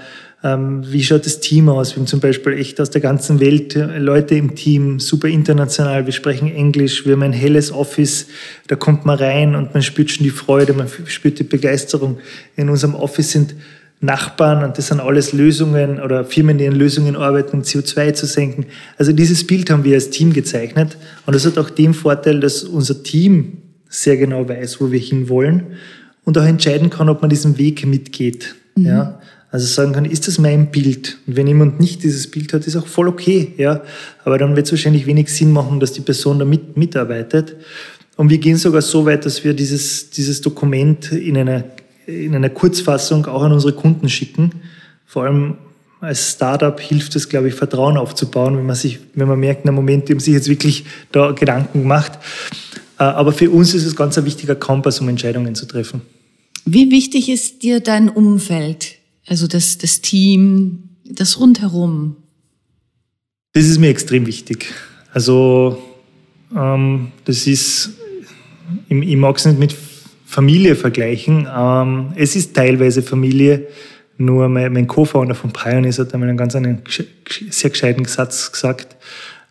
Ähm, wie schaut das Team aus? Wir haben zum Beispiel echt aus der ganzen Welt äh, Leute im Team, super international. Wir sprechen Englisch. Wir haben ein helles Office. Da kommt man rein und man spürt schon die Freude, man spürt die Begeisterung. In unserem Office sind Nachbarn und das sind alles Lösungen oder Firmen, die an Lösungen arbeiten, um CO2 zu senken. Also dieses Bild haben wir als Team gezeichnet und das hat auch den Vorteil, dass unser Team sehr genau weiß, wo wir hinwollen und auch entscheiden kann, ob man diesen Weg mitgeht. Mhm. Ja? Also sagen kann, ist das mein Bild? Und wenn jemand nicht dieses Bild hat, ist auch voll okay. Ja? Aber dann wird es wahrscheinlich wenig Sinn machen, dass die Person da mit, mitarbeitet. Und wir gehen sogar so weit, dass wir dieses, dieses Dokument in einer, in einer Kurzfassung auch an unsere Kunden schicken. Vor allem als Startup hilft es, glaube ich, Vertrauen aufzubauen, wenn man sich, wenn man merkt, na Moment, die haben sich jetzt wirklich da Gedanken gemacht. Äh, aber für uns ist es ganz ein wichtiger Kompass, um Entscheidungen zu treffen. Wie wichtig ist dir dein Umfeld? Also das, das Team, das rundherum. Das ist mir extrem wichtig. Also ähm, das ist, ich, ich mag es nicht mit Familie vergleichen. Ähm, es ist teilweise Familie, nur mein, mein Co-Founder von Pioneers hat einmal einen ganz einen sehr gescheiten Satz gesagt.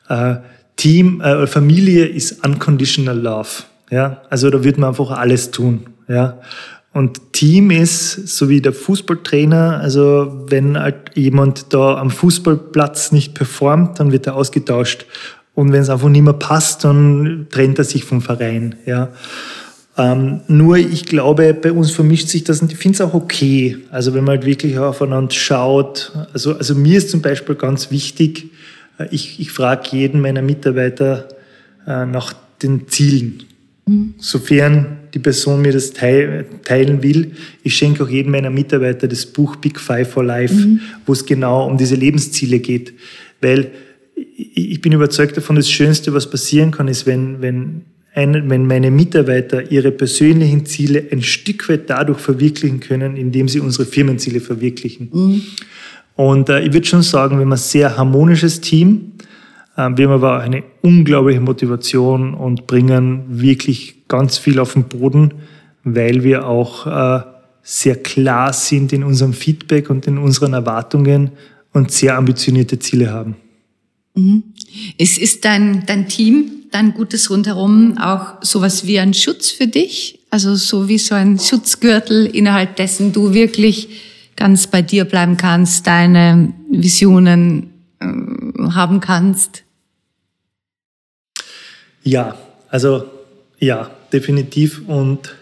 Äh, Team, äh, Familie ist unconditional love. Ja, also da wird man einfach alles tun. Ja, und Team ist, so wie der Fußballtrainer, also wenn halt jemand da am Fußballplatz nicht performt, dann wird er ausgetauscht. Und wenn es einfach nicht mehr passt, dann trennt er sich vom Verein. Ja. Ähm, nur ich glaube, bei uns vermischt sich das und ich finde es auch okay. Also wenn man halt wirklich aufeinander schaut. Also, also mir ist zum Beispiel ganz wichtig, äh, ich, ich frage jeden meiner Mitarbeiter äh, nach den Zielen. Mhm. Sofern die Person mir das teilen will. Ich schenke auch jedem meiner Mitarbeiter das Buch Big Five for Life, mhm. wo es genau um diese Lebensziele geht. Weil ich bin überzeugt davon, das Schönste, was passieren kann, ist, wenn, wenn, ein, wenn meine Mitarbeiter ihre persönlichen Ziele ein Stück weit dadurch verwirklichen können, indem sie unsere Firmenziele verwirklichen. Mhm. Und äh, ich würde schon sagen, wir haben ein sehr harmonisches Team. Ähm, wir haben aber auch eine unglaubliche Motivation und bringen wirklich ganz viel auf den Boden, weil wir auch äh, sehr klar sind in unserem Feedback und in unseren Erwartungen und sehr ambitionierte Ziele haben. Mhm. Es ist dein, dein Team, dein gutes Rundherum auch sowas wie ein Schutz für dich? Also so wie so ein Schutzgürtel, innerhalb dessen du wirklich ganz bei dir bleiben kannst, deine Visionen äh, haben kannst? Ja, also ja, definitiv. Und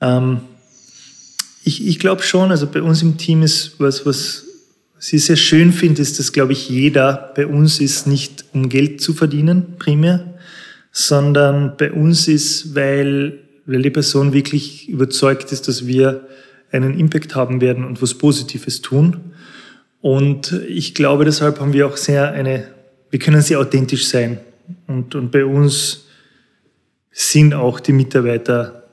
ähm, ich, ich glaube schon, also bei uns im Team ist was, was sie sehr schön finde, ist, dass, glaube ich, jeder bei uns ist nicht, um Geld zu verdienen, primär, sondern bei uns ist, weil, weil die Person wirklich überzeugt ist, dass wir einen Impact haben werden und was Positives tun. Und ich glaube, deshalb haben wir auch sehr eine, wir können sehr authentisch sein. Und, und bei uns sind auch die Mitarbeiter,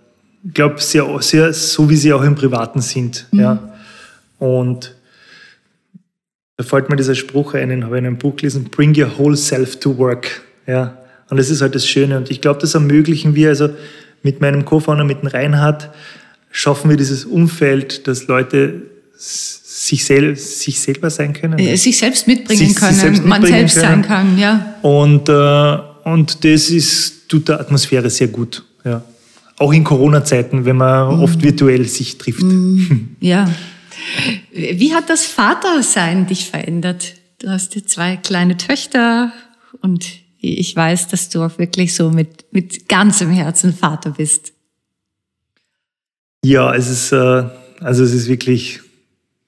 ich glaube, sehr, sehr, so wie sie auch im Privaten sind. Mhm. Ja. Und da fällt mir dieser Spruch ein, den habe ich in einem Buch gelesen, bring your whole self to work. Ja. Und das ist halt das Schöne. Und ich glaube, das ermöglichen wir, also mit meinem Co-Founder, mit dem Reinhard, schaffen wir dieses Umfeld, dass Leute sich, sel sich selber sein können. Äh, sich selbst mitbringen sich, können, sich selbst man selbst können. sein kann, ja. Und, äh, und das ist, tut der Atmosphäre sehr gut, ja. Auch in Corona-Zeiten, wenn man mhm. oft virtuell sich trifft. Mhm. *laughs* Ja. Wie hat das Vatersein dich verändert? Du hast ja zwei kleine Töchter und ich weiß, dass du auch wirklich so mit, mit ganzem Herzen Vater bist. Ja, es ist, äh, also es ist wirklich,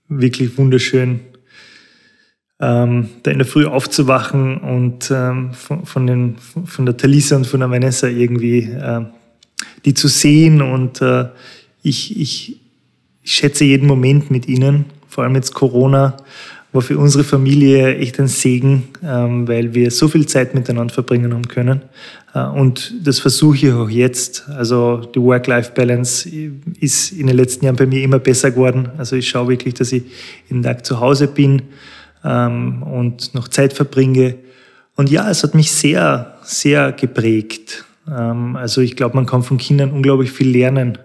wirklich wunderschön, ähm, da in der Früh aufzuwachen und ähm, von, von, den, von der Talisa und von der Vanessa irgendwie äh, die zu sehen und äh, ich, ich, ich schätze jeden Moment mit ihnen, vor allem jetzt Corona war für unsere Familie echt ein Segen, ähm, weil wir so viel Zeit miteinander verbringen haben können. Äh, und das versuche ich auch jetzt. Also die Work-Life-Balance ist in den letzten Jahren bei mir immer besser geworden. Also ich schaue wirklich, dass ich jeden Tag zu Hause bin ähm, und noch Zeit verbringe. Und ja, es hat mich sehr, sehr geprägt. Ähm, also ich glaube, man kann von Kindern unglaublich viel lernen.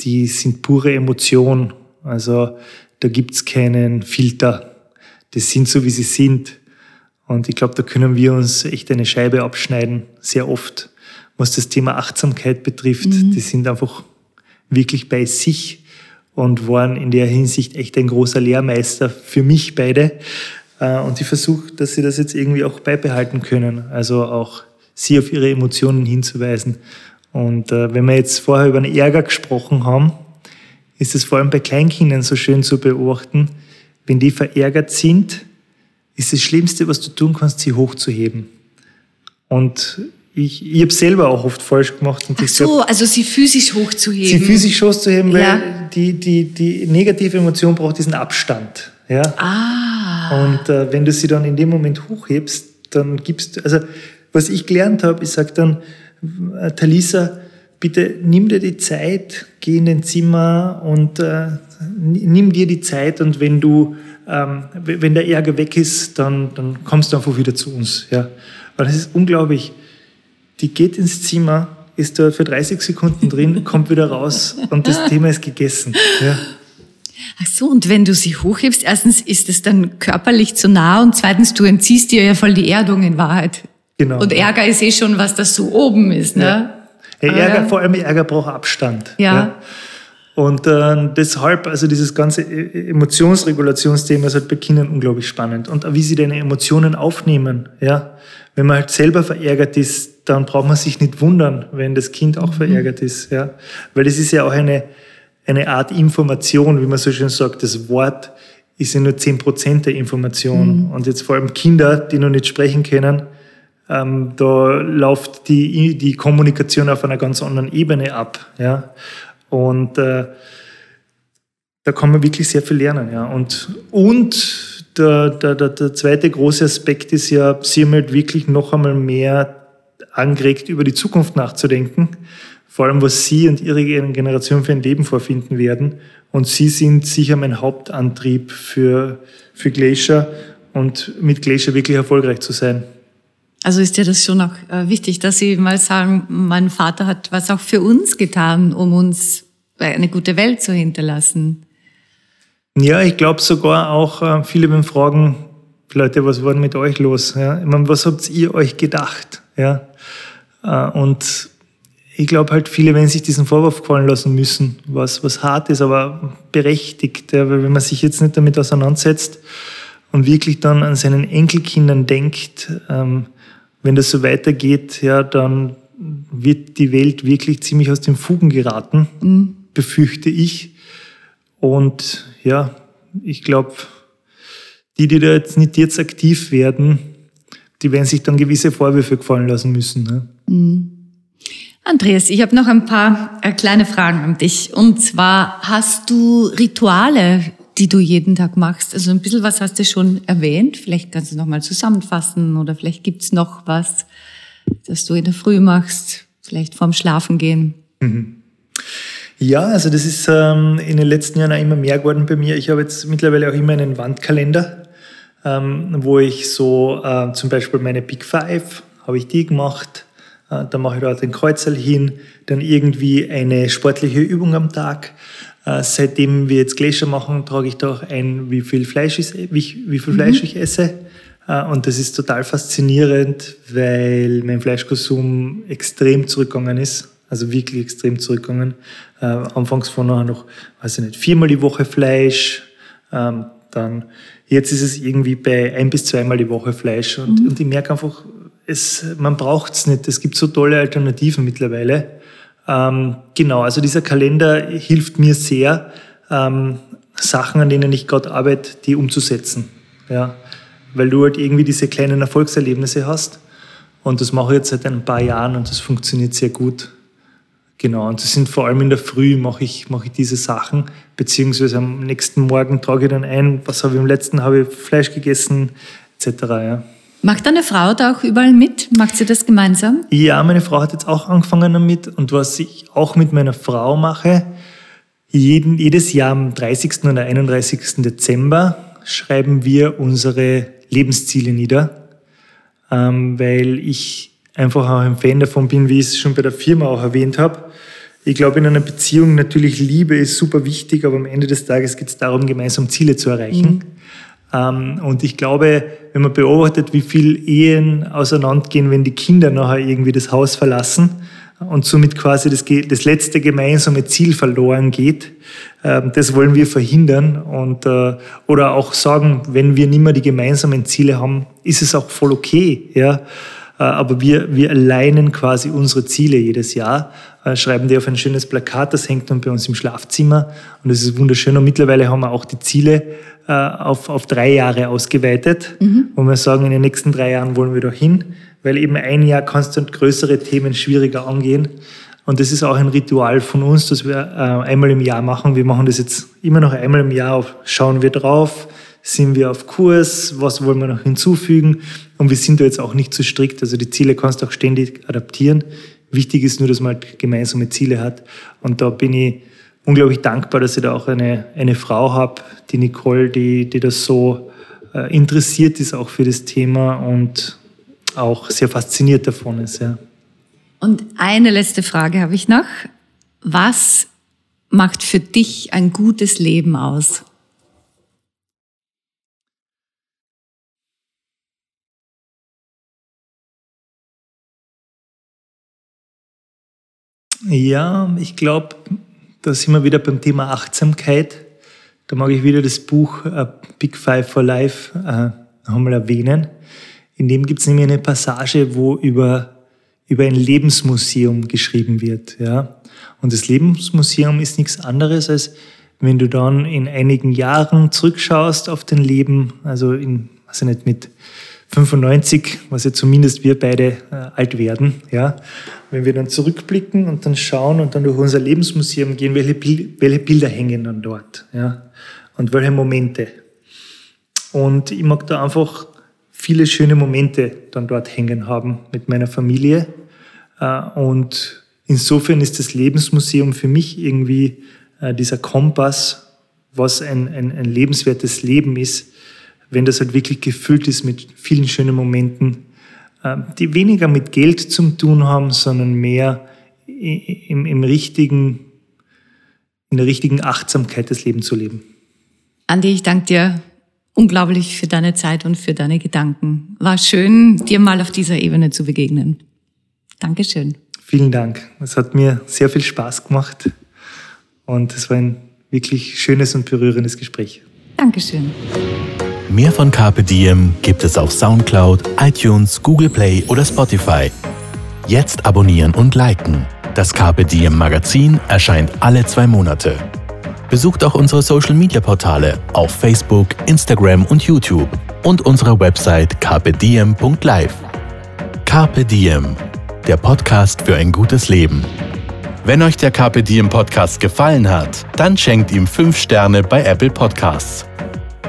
Die sind pure Emotion. Also da gibt's keinen Filter. Das sind so, wie sie sind. Und ich glaube, da können wir uns echt eine Scheibe abschneiden, sehr oft. Was das Thema Achtsamkeit betrifft, mhm. die sind einfach wirklich bei sich und waren in der Hinsicht echt ein großer Lehrmeister für mich beide. Äh, und ich versuche, dass sie das jetzt irgendwie auch beibehalten können. Also auch sie auf ihre Emotionen hinzuweisen. Und äh, wenn wir jetzt vorher über einen Ärger gesprochen haben, ist es vor allem bei Kleinkindern so schön zu beobachten, wenn die verärgert sind, ist das Schlimmste, was du tun kannst, sie hochzuheben. Und ich, ich habe selber auch oft falsch gemacht. Und Ach so, glaub, also sie physisch hochzuheben. Sie physisch hochzuheben, ja. weil die, die, die negative Emotion braucht diesen Abstand. Ja? Ah. Und äh, wenn du sie dann in dem Moment hochhebst, dann gibst du, also was ich gelernt habe, ich sage dann, äh, Talisa, bitte nimm dir die Zeit, geh in dein Zimmer und äh, nimm dir die Zeit und wenn du, ähm, wenn der Ärger weg ist, dann, dann kommst du einfach wieder zu uns. Ja. Weil das ist unglaublich. Die geht ins Zimmer, ist da für 30 Sekunden drin, *laughs* kommt wieder raus und das Thema ist gegessen. Ja. Ach so, und wenn du sie hochhebst, erstens ist es dann körperlich zu nah und zweitens, du entziehst dir ja voll die Erdung in Wahrheit. Genau. Und Ärger ist eh schon was, das so oben ist, ne? Ja. Ja, Ärger, vor allem Ärger braucht Abstand. Ja. Und äh, deshalb, also dieses ganze e-, Emotionsregulationsthema ist halt bei Kindern unglaublich spannend. Und wie sie deine Emotionen aufnehmen, ja. Wenn man halt selber verärgert ist, dann braucht man sich nicht wundern, wenn das Kind auch mhm. verärgert ist, ja. Weil das ist ja auch eine, eine Art Information, wie man so schön sagt. Das Wort ist ja nur zehn Prozent der Information. Mhm. Und jetzt vor allem Kinder, die noch nicht sprechen können, ähm, da läuft die, die Kommunikation auf einer ganz anderen Ebene ab. Ja? Und äh, da kann man wirklich sehr viel lernen. Ja? Und, und der, der, der, der zweite große Aspekt ist ja, sie haben halt wirklich noch einmal mehr angeregt, über die Zukunft nachzudenken. Vor allem, was Sie und Ihre Generation für ein Leben vorfinden werden. Und Sie sind sicher mein Hauptantrieb für, für Glacier und mit Glacier wirklich erfolgreich zu sein. Also ist dir das schon auch äh, wichtig, dass Sie mal sagen, mein Vater hat was auch für uns getan, um uns eine gute Welt zu hinterlassen. Ja, ich glaube sogar auch, äh, viele beim Fragen, Leute, was war denn mit euch los? Ja? Ich meine, was habt ihr euch gedacht? Ja? Äh, und ich glaube halt, viele werden sich diesen Vorwurf gefallen lassen müssen, was, was hart ist, aber berechtigt. Ja? Weil wenn man sich jetzt nicht damit auseinandersetzt und wirklich dann an seinen Enkelkindern denkt, ähm, wenn das so weitergeht, ja, dann wird die Welt wirklich ziemlich aus den Fugen geraten, mhm. befürchte ich. Und ja, ich glaube, die, die da jetzt nicht jetzt aktiv werden, die werden sich dann gewisse Vorwürfe gefallen lassen müssen. Ne? Mhm. Andreas, ich habe noch ein paar äh, kleine Fragen an dich. Und zwar, hast du Rituale, die du jeden Tag machst? Also ein bisschen was hast du schon erwähnt. Vielleicht kannst du noch mal zusammenfassen oder vielleicht gibt's noch was, das du in der Früh machst, vielleicht vorm Schlafengehen. Mhm. Ja, also das ist ähm, in den letzten Jahren auch immer mehr geworden bei mir. Ich habe jetzt mittlerweile auch immer einen Wandkalender, ähm, wo ich so äh, zum Beispiel meine Big Five, habe ich die gemacht, äh, dann mache ich dort den Kreuzel hin, dann irgendwie eine sportliche Übung am Tag. Äh, seitdem wir jetzt Gläscher machen, trage ich da auch ein, wie viel Fleisch, ist, wie, wie viel Fleisch mhm. ich esse. Äh, und das ist total faszinierend, weil mein Fleischkonsum extrem zurückgegangen ist. Also wirklich extrem zurückgegangen. Äh, anfangs von nachher noch, weiß ich nicht, viermal die Woche Fleisch. Ähm, dann, jetzt ist es irgendwie bei ein bis zweimal die Woche Fleisch. Und, mhm. und ich merke einfach, es, man braucht es nicht. Es gibt so tolle Alternativen mittlerweile. Ähm, genau, also dieser Kalender hilft mir sehr, ähm, Sachen, an denen ich gerade arbeite, die umzusetzen. Ja, weil du halt irgendwie diese kleinen Erfolgserlebnisse hast. Und das mache ich jetzt seit ein paar Jahren und das funktioniert sehr gut. Genau, und das sind vor allem in der Früh mache ich, mache ich diese Sachen, beziehungsweise am nächsten Morgen trage ich dann ein, was habe ich am letzten, habe ich Fleisch gegessen, etc. Ja. Macht deine Frau da auch überall mit? Macht sie das gemeinsam? Ja, meine Frau hat jetzt auch angefangen damit und was ich auch mit meiner Frau mache, jeden, jedes Jahr am 30. oder 31. Dezember schreiben wir unsere Lebensziele nieder, ähm, weil ich einfach auch ein Fan davon bin, wie ich es schon bei der Firma auch erwähnt habe. Ich glaube, in einer Beziehung natürlich Liebe ist super wichtig, aber am Ende des Tages geht es darum, gemeinsam Ziele zu erreichen. Mhm. Ähm, und ich glaube, wenn man beobachtet, wie viel Ehen auseinandergehen, wenn die Kinder nachher irgendwie das Haus verlassen und somit quasi das, das letzte gemeinsame Ziel verloren geht, ähm, das wollen wir verhindern und äh, oder auch sagen, wenn wir nicht mehr die gemeinsamen Ziele haben, ist es auch voll okay, ja. Äh, aber wir, wir alleinen quasi unsere Ziele jedes Jahr, äh, schreiben die auf ein schönes Plakat, das hängt dann bei uns im Schlafzimmer und das ist wunderschön. Und mittlerweile haben wir auch die Ziele äh, auf, auf drei Jahre ausgeweitet, mhm. wo wir sagen, in den nächsten drei Jahren wollen wir da hin, weil eben ein Jahr du größere Themen schwieriger angehen. Und das ist auch ein Ritual von uns, das wir einmal im Jahr machen. Wir machen das jetzt immer noch einmal im Jahr, schauen wir drauf, sind wir auf Kurs, was wollen wir noch hinzufügen. Und wir sind da jetzt auch nicht zu strikt. Also die Ziele kannst du auch ständig adaptieren. Wichtig ist nur, dass man halt gemeinsame Ziele hat. Und da bin ich unglaublich dankbar, dass ich da auch eine, eine Frau habe, die Nicole, die, die das so äh, interessiert ist auch für das Thema und auch sehr fasziniert davon ist. Ja. Und eine letzte Frage habe ich noch. Was macht für dich ein gutes Leben aus? Ja, ich glaube, da sind wir wieder beim Thema Achtsamkeit. Da mag ich wieder das Buch uh, Big Five for Life uh, noch einmal erwähnen. In dem gibt es nämlich eine Passage, wo über, über ein Lebensmuseum geschrieben wird. Ja? Und das Lebensmuseum ist nichts anderes, als wenn du dann in einigen Jahren zurückschaust auf dein Leben, also in, weiß ich nicht, mit 95, was ja zumindest wir beide äh, alt werden, ja, wenn wir dann zurückblicken und dann schauen und dann durch unser Lebensmuseum gehen, welche, welche Bilder hängen dann dort, ja, und welche Momente. Und ich mag da einfach viele schöne Momente dann dort hängen haben mit meiner Familie. Äh, und insofern ist das Lebensmuseum für mich irgendwie äh, dieser Kompass, was ein, ein, ein lebenswertes Leben ist, wenn das halt wirklich gefüllt ist mit vielen schönen Momenten, ähm, die weniger mit Geld zu tun haben, sondern mehr im, im richtigen, in der richtigen Achtsamkeit das Leben zu leben. Andi, ich danke dir unglaublich für deine Zeit und für deine Gedanken. War schön, dir mal auf dieser Ebene zu begegnen. Dankeschön. Vielen Dank. Es hat mir sehr viel Spaß gemacht und es war ein wirklich schönes und berührendes Gespräch. Dankeschön. Mehr von Carpe Diem gibt es auf Soundcloud, iTunes, Google Play oder Spotify. Jetzt abonnieren und liken. Das Carpe Diem Magazin erscheint alle zwei Monate. Besucht auch unsere Social Media Portale auf Facebook, Instagram und YouTube und unsere Website carpediem.live. Carpe Diem. der Podcast für ein gutes Leben. Wenn euch der Carpe Diem Podcast gefallen hat, dann schenkt ihm 5 Sterne bei Apple Podcasts.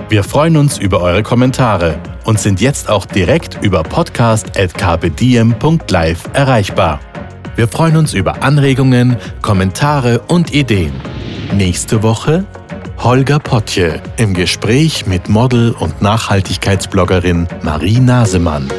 Wir freuen uns über eure Kommentare und sind jetzt auch direkt über podcast.kpdiem.live erreichbar. Wir freuen uns über Anregungen, Kommentare und Ideen. Nächste Woche Holger Potje im Gespräch mit Model und Nachhaltigkeitsbloggerin Marie Nasemann.